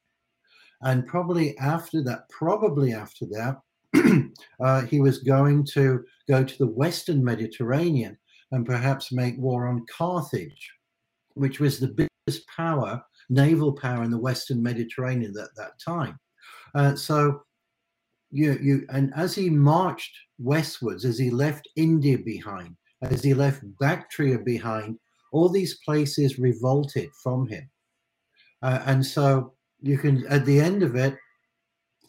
and probably after that, probably after that, uh, he was going to go to the Western Mediterranean and perhaps make war on Carthage, which was the biggest power, naval power in the Western Mediterranean at that time. Uh, so you, you and as he marched westwards, as he left India behind, as he left Bactria behind, all these places revolted from him. Uh, and so you can, at the end of it,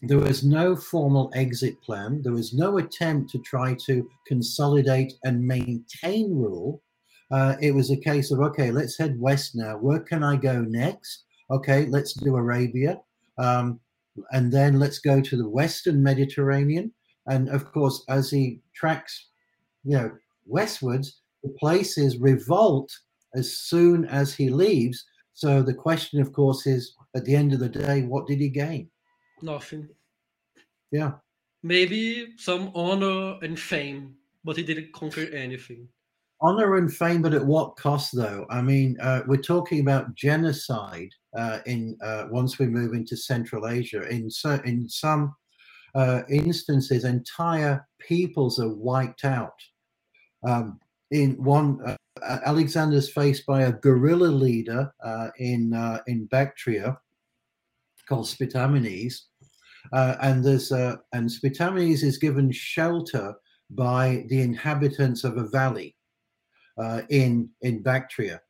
there was no formal exit plan. There was no attempt to try to consolidate and maintain rule. Uh, it was a case of, okay, let's head west now. Where can I go next? Okay, let's do Arabia. Um, and then let's go to the Western Mediterranean. And of course, as he tracks, you know, westwards, the places revolt as soon as he leaves. So the question, of course, is at the end of the day, what did he gain? Nothing. Yeah. Maybe some honor and fame, but he didn't conquer anything. Honor and fame, but at what cost, though? I mean, uh, we're talking about genocide uh, in uh, once we move into Central Asia. In so, in some uh, instances, entire peoples are wiped out. Um, in one, uh, Alexander's faced by a guerrilla leader uh, in in Bactria called Spitamenes, and there's and Spitamenes is given shelter by the inhabitants of a valley uh, in in Bactria.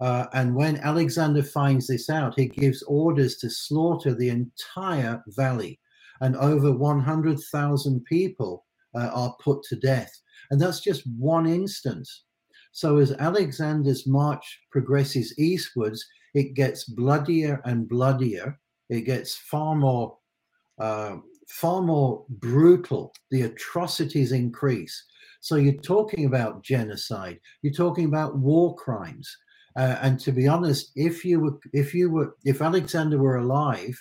Uh, and when Alexander finds this out, he gives orders to slaughter the entire valley, and over 100,000 people uh, are put to death. And that's just one instance. So as Alexander's march progresses eastwards, it gets bloodier and bloodier. It gets far more uh, far more brutal. The atrocities increase. So you're talking about genocide. You're talking about war crimes. Uh, and to be honest, if you were, if you were, if Alexander were alive,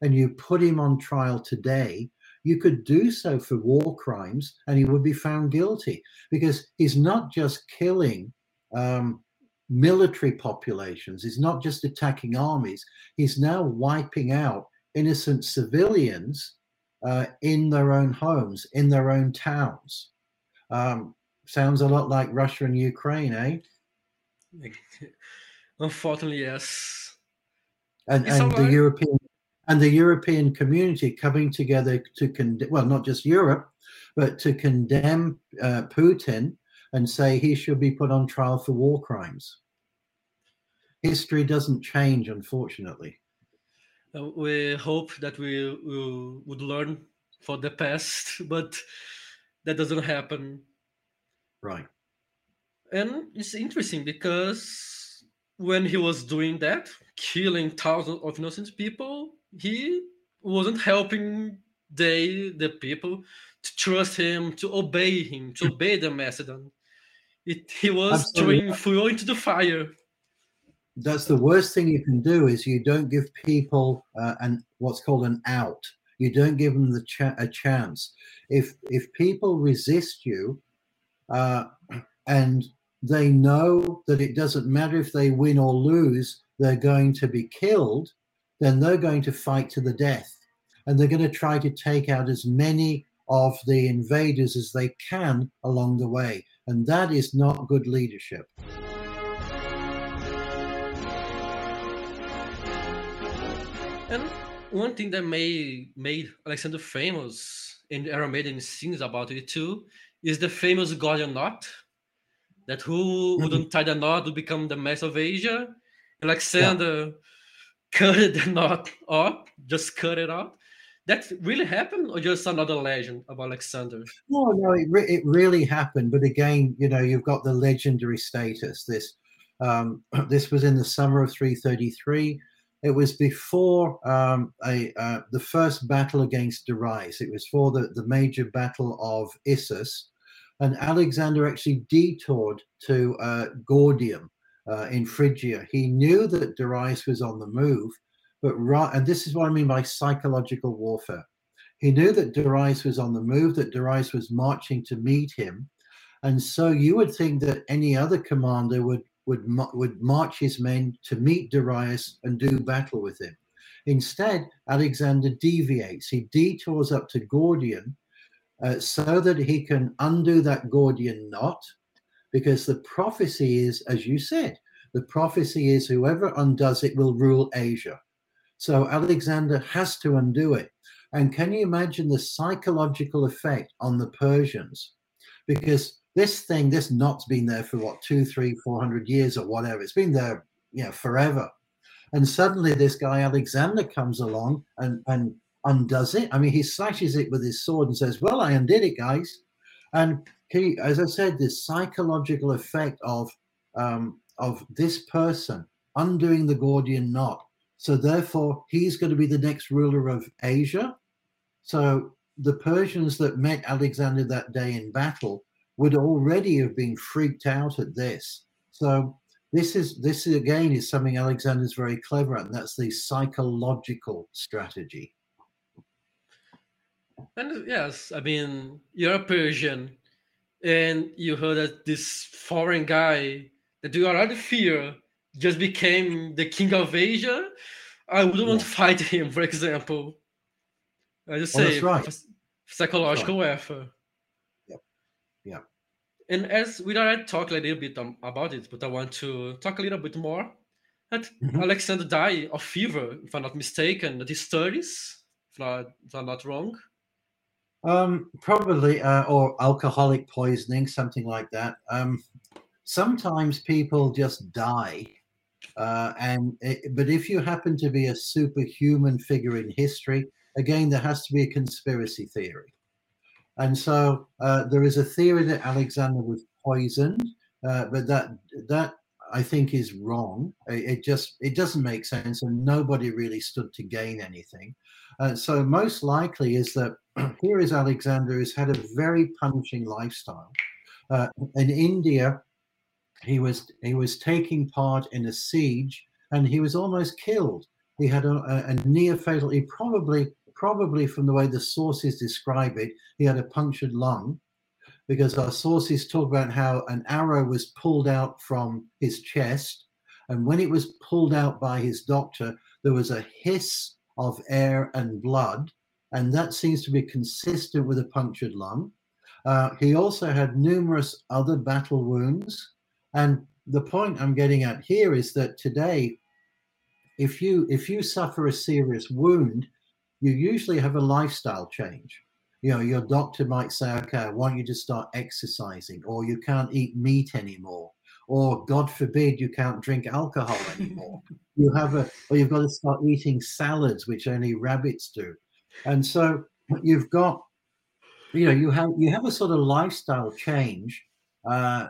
and you put him on trial today, you could do so for war crimes, and he would be found guilty because he's not just killing um, military populations. He's not just attacking armies. He's now wiping out innocent civilians uh, in their own homes, in their own towns. Um, sounds a lot like Russia and Ukraine, eh? Unfortunately, yes. And, and the European and the European community coming together to condemn, well, not just Europe, but to condemn uh, Putin and say he should be put on trial for war crimes. History doesn't change, unfortunately. Uh, we hope that we, we would learn for the past, but that doesn't happen. Right. And it's interesting because when he was doing that, killing thousands of innocent people, he wasn't helping they the people to trust him, to obey him, to obey the Macedon. It, he was Absolutely. throwing fuel into the fire. That's the worst thing you can do is you don't give people uh, an what's called an out. You don't give them the cha- a chance. If if people resist you, uh, and they know that it doesn't matter if they win or lose, they're going to be killed, then they're going to fight to the death. And they're going to try to take out as many of the invaders as they can along the way. And that is not good leadership. And one thing that made made Alexander famous, and there sings about it too, is the famous Gordian knot. That who mm-hmm. wouldn't tie the knot would become the master of Asia. Alexander yeah. Cut the knot off, just cut it off. That really happened, or just another legend of Alexander? No, no, it, re- it really happened. But again, you know, you've got the legendary status. This um, this was in the summer of 333. It was before um, a, uh, the first battle against Darius. It was for the, the major battle of Issus. And Alexander actually detoured to uh, Gordium, uh, in Phrygia. He knew that Darius was on the move, but right, and this is what I mean by psychological warfare. He knew that Darius was on the move, that Darius was marching to meet him, and so you would think that any other commander would would would march his men to meet Darius and do battle with him. Instead, Alexander deviates. He detours up to Gordium uh, so that he can undo that Gordian knot because the prophecy is, as you said, the prophecy is whoever undoes it will rule Asia. So Alexander has to undo it. And can you imagine the psychological effect on the Persians? Because this thing, this knot's been there for what, two, three, four hundred years or whatever. It's been there, you know, forever. And suddenly this guy Alexander comes along and, and undoes it. I mean, he slashes it with his sword and says, Well, I undid it, guys. And he, as I said, this psychological effect of um, of this person undoing the Gordian knot. So therefore, he's going to be the next ruler of Asia. So the Persians that met Alexander that day in battle would already have been freaked out at this. So this is this is, again is something Alexander's very clever at, and that's the psychological strategy. And yes, I mean you're a Persian and you heard that this foreign guy that you already fear just became the king of Asia, I wouldn't want to fight him, for example. I just say right. psychological right. effort. Yeah. Yeah. And as we already talked a little bit um, about it, but I want to talk a little bit more. That mm-hmm. Alexander died of fever, if I'm not mistaken, at his 30s, if, not, if I'm not wrong. Um, probably, uh, or alcoholic poisoning, something like that. Um, sometimes people just die, uh, and it, but if you happen to be a superhuman figure in history, again, there has to be a conspiracy theory. And so uh, there is a theory that Alexander was poisoned, uh, but that that I think is wrong. It, it, just it doesn't make sense, and nobody really stood to gain anything. Uh, so most likely is that here is Alexander who's had a very punishing lifestyle. Uh, in India, he was he was taking part in a siege and he was almost killed. He had a, a, near fatal. He probably probably from the way the sources describe it, he had a punctured lung, because our sources talk about how an arrow was pulled out from his chest, and when it was pulled out by his doctor, there was a hiss of air and blood, and that seems to be consistent with a punctured lung. Uh, he also had numerous other battle wounds. And the point I'm getting at here is that today, if you if you suffer a serious wound, you usually have a lifestyle change. You know, your doctor might say, "Okay, I want you to start exercising," or you can't eat meat anymore, or God forbid you can't drink alcohol anymore. you have a, or you've got to start eating salads, which only rabbits do, and so you've got you know you have you have a sort of lifestyle change uh,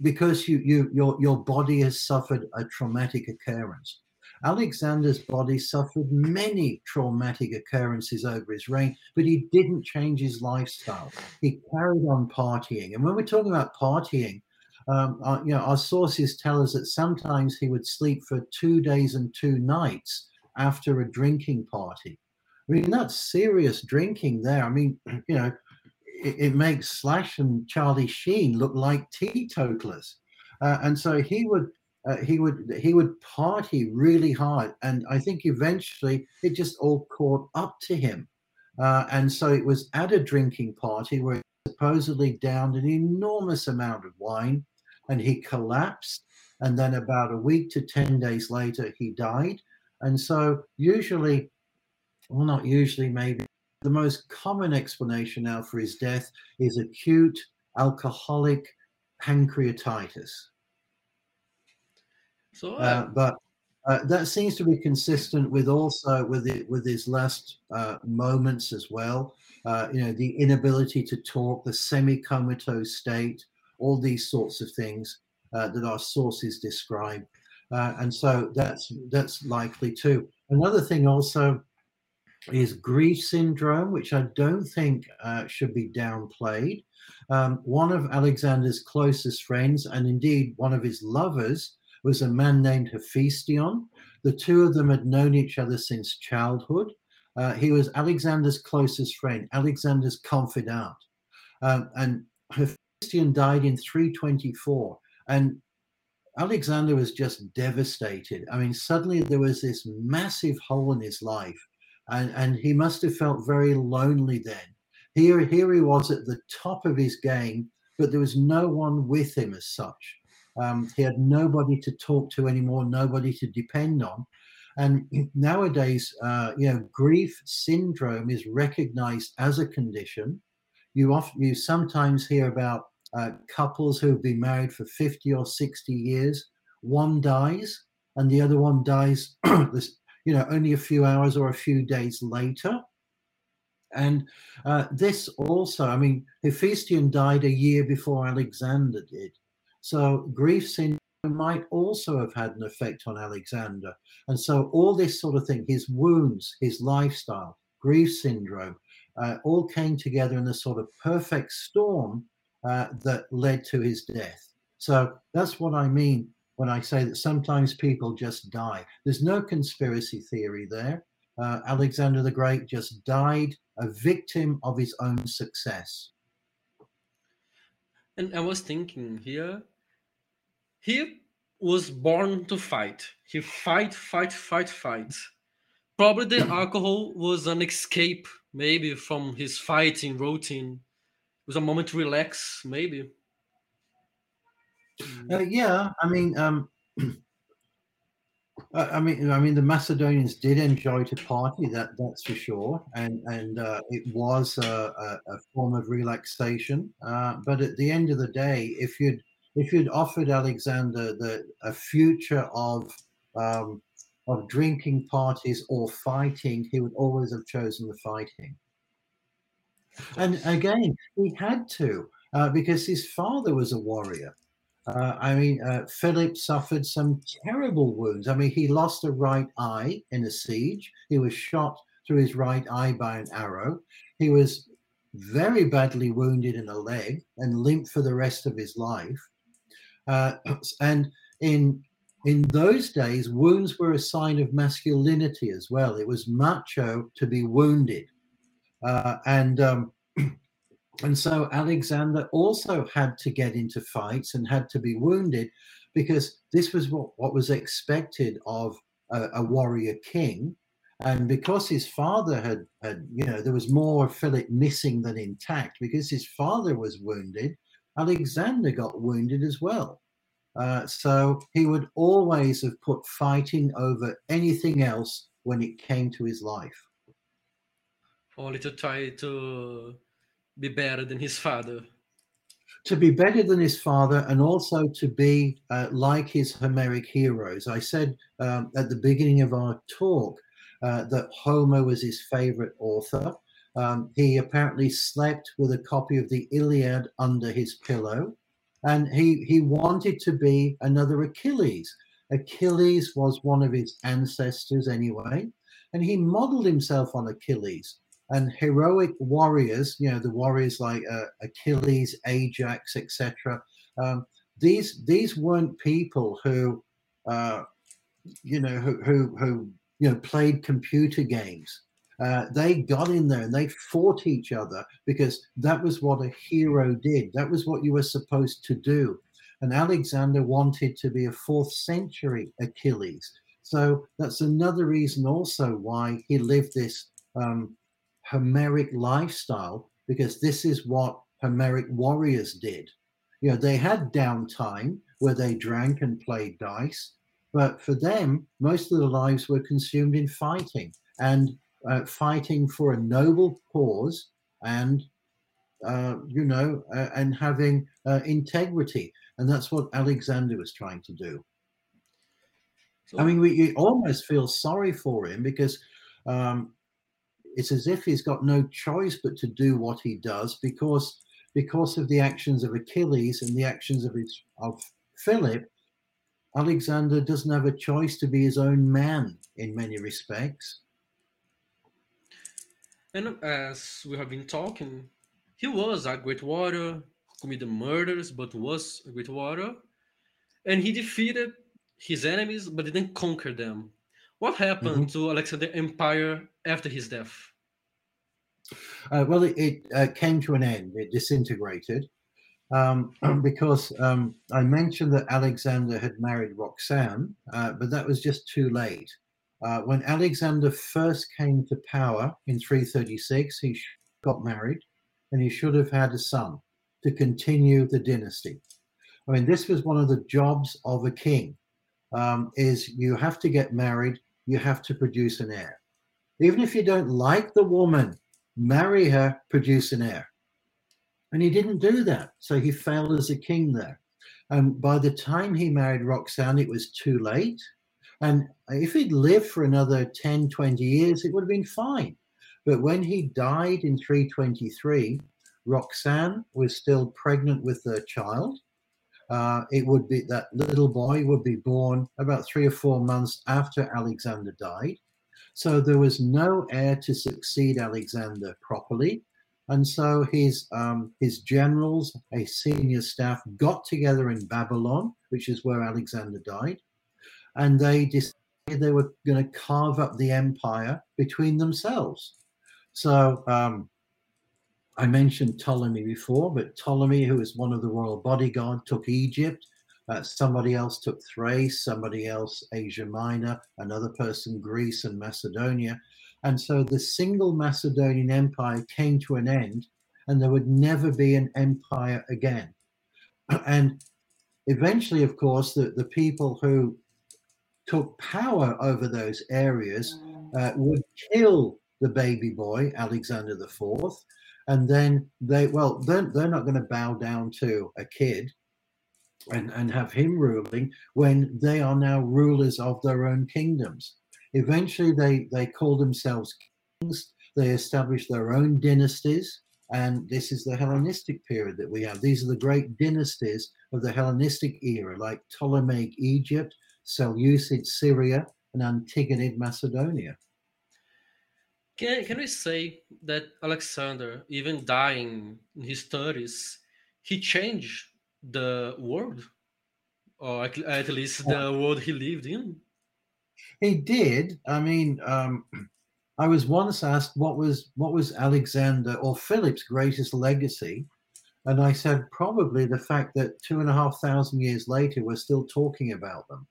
because you you your your body has suffered a traumatic occurrence. Alexander's body suffered many traumatic occurrences over his reign, but he didn't change his lifestyle. He carried on partying, and when we're talking about partying, um, uh, you know, our sources tell us that sometimes he would sleep for two days and two nights after a drinking party. I mean, that's serious drinking there. I mean, you know, it, it makes Slash and Charlie Sheen look like teetotalers. Uh, and so he would uh, he would he would party really hard, and I think eventually it just all caught up to him. Uh, and so it was at a drinking party where he supposedly downed an enormous amount of wine, and he collapsed. And then about a week to ten days later, he died. And so usually, well, not usually, maybe the most common explanation now for his death is acute alcoholic pancreatitis. So, uh, uh, but uh, that seems to be consistent with also with it with his last uh, moments as well. Uh, you know, the inability to talk, the semi-comatose state, all these sorts of things uh, that our sources describe, and so that's that's likely too. Another thing also is grief syndrome, which I don't think uh, should be downplayed. Um, one of Alexander's closest friends, and indeed one of his lovers, was a man named Hephaestion. The two of them had known each other since childhood. Uh, he was Alexander's closest friend, Alexander's confidant. Um, and Hephaestion died in 324. And Alexander was just devastated. I mean, suddenly there was this massive hole in his life and, and he must have felt very lonely then. Here, here he was at the top of his game, but there was no one with him as such. Um, he had nobody to talk to anymore, nobody to depend on. And nowadays, uh, you know, grief syndrome is recognized as a condition. You often, you sometimes hear about uh, couples who've been married for 50 or 60 years. One dies, and the other one dies this you know, only a few hours or a few days later. And uh, this also, I mean, Hephaestion died a year before Alexander did. So grief syndrome might also have had an effect on Alexander. And so all this sort of thing, his wounds, his lifestyle, grief syndrome, uh, all came together in a sort of perfect storm uh, that led to his death. So that's what I mean when I say that sometimes people just die. There's no conspiracy theory there. Uh, Alexander the Great just died a victim of his own success. And I was thinking here, he was born to fight. He fight, fight, fight, fight. Probably the alcohol was an escape, maybe from his fighting routine. It was a moment to relax, maybe. Uh, yeah, I mean, um, I mean, I mean, the Macedonians did enjoy to party. That that's for sure, and and uh, it was a, a, form of relaxation. Uh, but at the end of the day, if you'd if you'd offered Alexander the a future of um, of drinking parties or fighting, he would always have chosen the fighting. And again, he had to uh, because his father was a warrior. Uh, I mean, uh, Philip suffered some terrible wounds. I mean, he lost a right eye in a siege. He was shot through his right eye by an arrow. He was very badly wounded in a leg and limp for the rest of his life. Uh, and in in those days, wounds were a sign of masculinity as well. It was macho to be wounded, uh, and um, and so Alexander also had to get into fights and had to be wounded because this was what, what was expected of a, a warrior king. And because his father had, had, you know, there was more Philip missing than intact because his father was wounded, Alexander got wounded as well. Uh, so he would always have put fighting over anything else when it came to his life. Only to try to be better than his father. To be better than his father and also to be uh, like his Homeric heroes. I said um, at the beginning of our talk uh, that Homer was his favorite author. Um, he apparently slept with a copy of the Iliad under his pillow, and he, he wanted to be another Achilles. Achilles was one of his ancestors anyway, and he modeled himself on Achilles and heroic warriors, you know, the warriors like uh, Achilles, Ajax, etc. Um, these these weren't people who, uh, you know, who, who who you know played computer games. Uh, they got in there and they fought each other because that was what a hero did. That was what you were supposed to do. And Alexander wanted to be a fourth century Achilles. So that's another reason also why he lived this um, Homeric lifestyle because this is what Homeric warriors did. You know, they had downtime where they drank and played dice, but for them, most of their lives were consumed in fighting and uh, fighting for a noble cause and, uh, you know, uh, and having uh, integrity. And that's what Alexander was trying to do. I mean, we you almost feel sorry for him because um, it's as if he's got no choice but to do what he does because because of the actions of Achilles and the actions of his of Philip, Alexander doesn't have a choice to be his own man in many respects. And as we have been talking, he was a great warrior, committed murders, but was a great warrior. And he defeated his enemies, but didn't conquer them. What happened mm-hmm. to Alexander Empire after his death? Uh, well, it, it uh, came to an end. It disintegrated um, because um, I mentioned that Alexander had married Roxanne, uh, but that was just too late. Uh, when Alexander first came to power in 336, he got married and he should have had a son to continue the dynasty. I mean, this was one of the jobs of a king um, is you have to get married you have to produce an heir. Even if you don't like the woman, marry her, produce an heir. And he didn't do that. So he failed as a king there. And by the time he married Roxanne, it was too late. And if he'd lived for another 10, 20 years, it would have been fine. But when he died in 323, Roxanne was still pregnant with their child uh, it would be that little boy would be born about three or four months after Alexander died. So there was no heir to succeed Alexander properly. And so his, um, his generals, a senior staff, got together in Babylon, which is where Alexander died, and they decided they were going to carve up the empire between themselves. So um, I mentioned Ptolemy before, but Ptolemy, who was one of the royal bodyguard, took Egypt. Uh, somebody else took Thrace, somebody else Asia Minor, another person Greece and Macedonia. And so the single Macedonian empire came to an end, and there would never be an empire again. And eventually, of course, the, the people who took power over those areas uh, would kill the baby boy, Alexander the Fourth and then they well they're, they're not going to bow down to a kid and, and have him ruling when they are now rulers of their own kingdoms. Eventually they they call themselves kings. They establish their own dynasties. And this is the hellenistic period that we have. These are the great dynasties of the hellenistic era like ptolemaic egypt seleucid syria and antigonid macedonia. Can, can we say that Alexander, even dying in his 30s, he changed the world? Or at, least the world he lived in? He did. I mean, um, I was once asked what was what was Alexander or Philip's greatest legacy, and I said probably the fact that two and a half thousand years later we're still talking about them.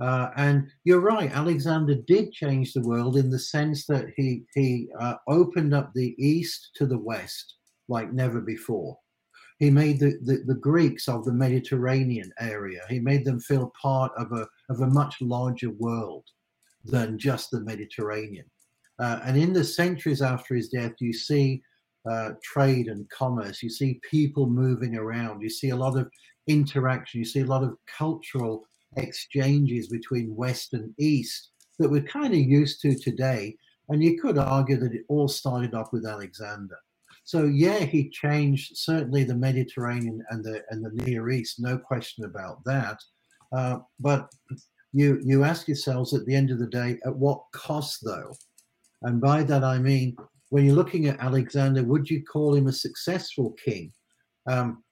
Uh, and you're right, Alexander did change the world in the sense that he he uh, opened up the east to the west like never before. He made the, the, the, Greeks of the Mediterranean area. He made them feel part of a of a much larger world than just the Mediterranean. Uh, and in the centuries after his death, you see uh, trade and commerce. You see people moving around. You see a lot of interaction. You see a lot of cultural exchanges between West and East that we're kind of used to today. And you could argue that it all started off with Alexander. So yeah, he changed certainly the Mediterranean and the and the Near East, no question about that. Uh, but you you ask yourselves at the end of the day, at what cost though? And by that I mean, when you're looking at Alexander, would you call him a successful king? Um,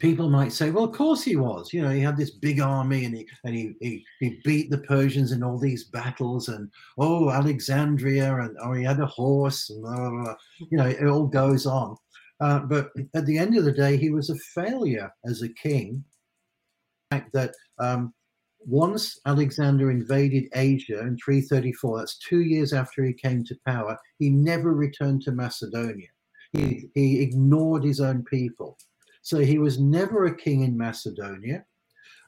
people might say, well, of course he was. You know, he had this big army and he and he he, he beat the Persians in all these battles and oh Alexandria and oh he had a horse and blah, blah, blah. you know it all goes on. Uh, but at the end of the day, he was a failure as a king. The fact that um, once Alexander invaded Asia in 334, that's two years after he came to power, he never returned to Macedonia. He, he ignored his own people. So he was never a king in Macedonia.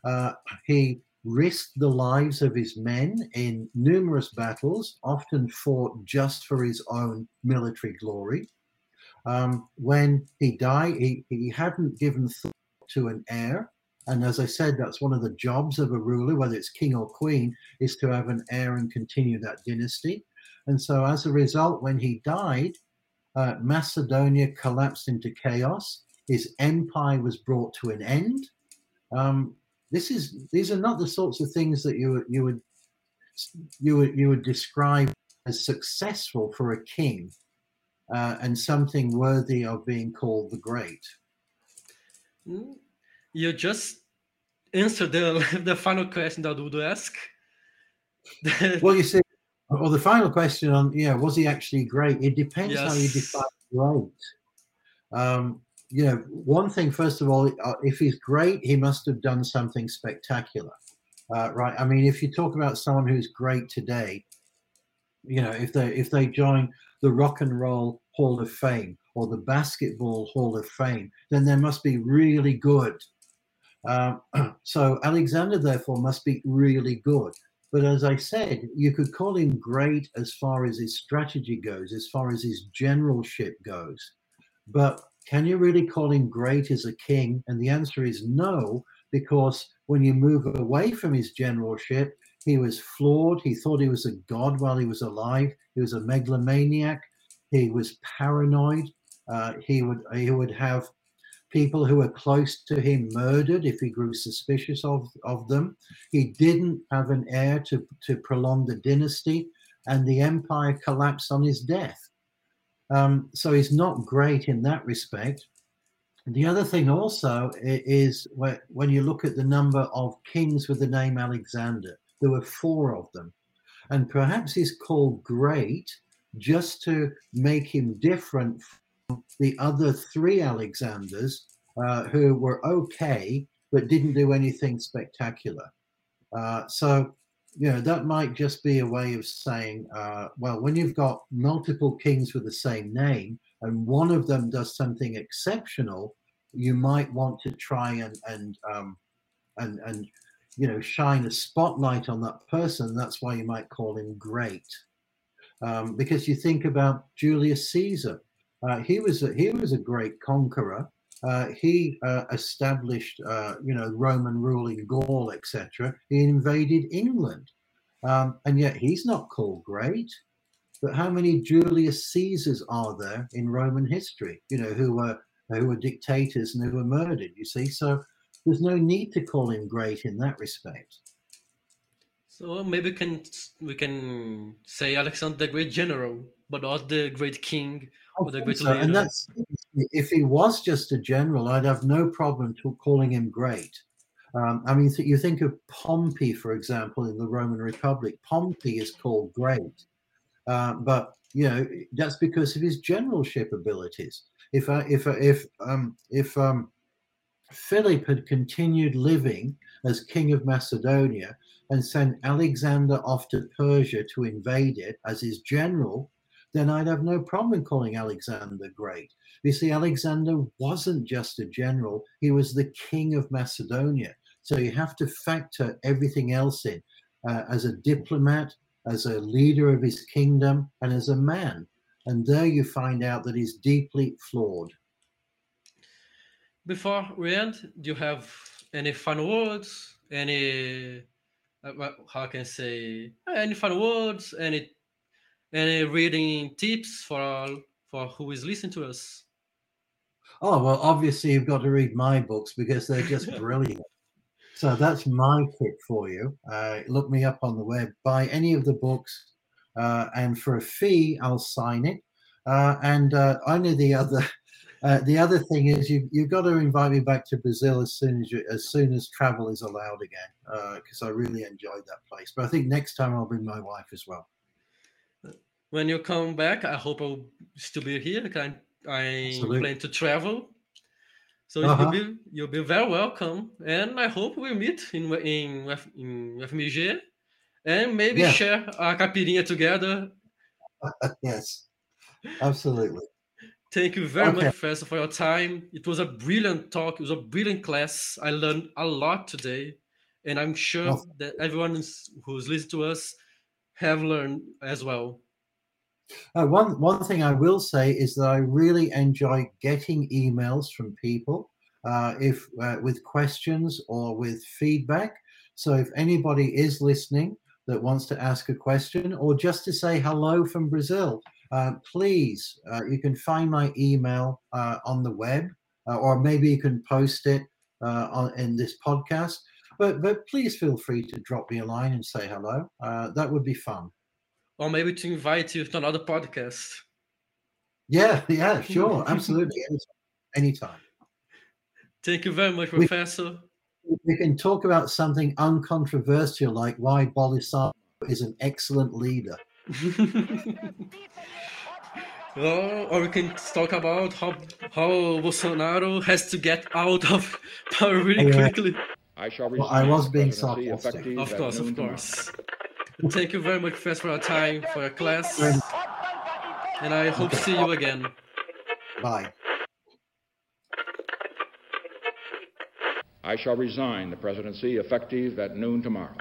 Uh, he risked the lives of his men in numerous battles, often fought just for his own military glory. Um, when he died, he, he hadn't given thought to an heir. And as I said, that's one of the jobs of a ruler, whether it's king or queen, is to have an heir and continue that dynasty. And so as a result, when he died, uh, Macedonia collapsed into chaos his empire was brought to an end. Um, this is these are not the sorts of things that you you would you would you would describe as successful for a king uh, and something worthy of being called the great. Hmm. You just answered the the final question that I would ask. well, you see, well, the final question on yeah, was he actually great? It depends yes. how you define great. Um, you know, one thing, first of all, uh, if he's great, he must have done something spectacular, uh, right? I mean, if you talk about someone who's great today, you know, if they if they join the Rock and Roll Hall of Fame or the Basketball Hall of Fame, then they must be really good. Uh, so Alexander, therefore, must be really good. But as I said, you could call him great as far as his strategy goes, as far as his generalship goes. But can you really call him great as a king? And the answer is no, because when you move away from his generalship, he was flawed. He thought he was a god while he was alive. He was a megalomaniac. He was paranoid. Uh, he would he would have people who were close to him murdered if he grew suspicious of, of them. He didn't have an heir to, to prolong the dynasty, and the empire collapsed on his death. Um, so he's not great in that respect. The other thing also is when you look at the number of kings with the name Alexander, there were four of them. And perhaps he's called great just to make him different from the other three Alexanders uh, who were okay but didn't do anything spectacular. Uh, so you know that might just be a way of saying uh, well when you've got multiple kings with the same name and one of them does something exceptional you might want to try and and um, and and you know shine a spotlight on that person. That's why you might call him great. Um, because you think about julius caesar. Uh, he was a, he was a great conqueror uh, he uh, established, uh, you know, Roman rule in Gaul, etc. He invaded England, um, and yet he's not called great. But how many Julius Caesars are there in Roman history? You know, who were who were dictators and who were murdered. You see, so there's no need to call him great in that respect. So maybe can we can say Alexander the Great General, but not the Great King or the so. And that's if he was just a general, I'd have no problem to calling him great. Um, I mean, you think of Pompey, for example, in the Roman Republic. Pompey is called great, uh, but you know that's because of his generalship abilities. If I, if I, if um, if um, Philip had continued living as king of Macedonia and sent Alexander off to Persia to invade it as his general, then I'd have no problem calling Alexander great. You see, Alexander wasn't just a general, he was the king of Macedonia. So you have to factor everything else in uh, as a diplomat, as a leader of his kingdom, and as a man. And there you find out that he's deeply flawed. Before we end, do you have any final words? Any uh, how can I say any final words? Any any reading tips for for who is listening to us? Oh well, obviously you've got to read my books because they're just brilliant. So that's my tip for you. Uh, look me up on the web, buy any of the books, uh, and for a fee, I'll sign it. Uh, and uh, only the other, uh, the other thing is you you've got to invite me back to Brazil as soon as you, as soon as travel is allowed again, because I really enjoyed that place. But I think next time I'll bring my wife as well. When you come back, I hope I'll still be here. I I Absolutely. plan to travel. So Uh-huh. you'll be you'll be very welcome, and I hope we meet in in in FMG, and maybe Yeah. share a caipirinha together. yes, absolutely. Thank you very Okay. much, Professor, for your time. It was a brilliant talk. It was a brilliant class. I learned a lot today, and I'm sure that everyone who's listening to us have learned as well. Uh, one one thing I will say is that I really enjoy getting emails from people uh, if uh, with questions or with feedback. So if anybody is listening that wants to ask a question or just to say hello from Brazil, uh, please uh, you can find my email uh, on the web or maybe you can post it on in this podcast. But but please feel free to drop me a line and say hello. That would be fun. Or maybe to invite you to another podcast. Yeah, yeah, sure, absolutely, anytime. anytime. Thank you very much, We- Professor. We can talk about something uncontroversial like why Bolsonaro is an excellent leader. or, or we can talk about how how Bolsonaro has to get out of power really Yeah. quickly. I shall Well, I was being sarcastic. Of course, noon of tomorrow. course. Thank you very much, Professor, for your time, for your class, and I hope to see you again. Bye. I shall resign the presidency effective at noon tomorrow.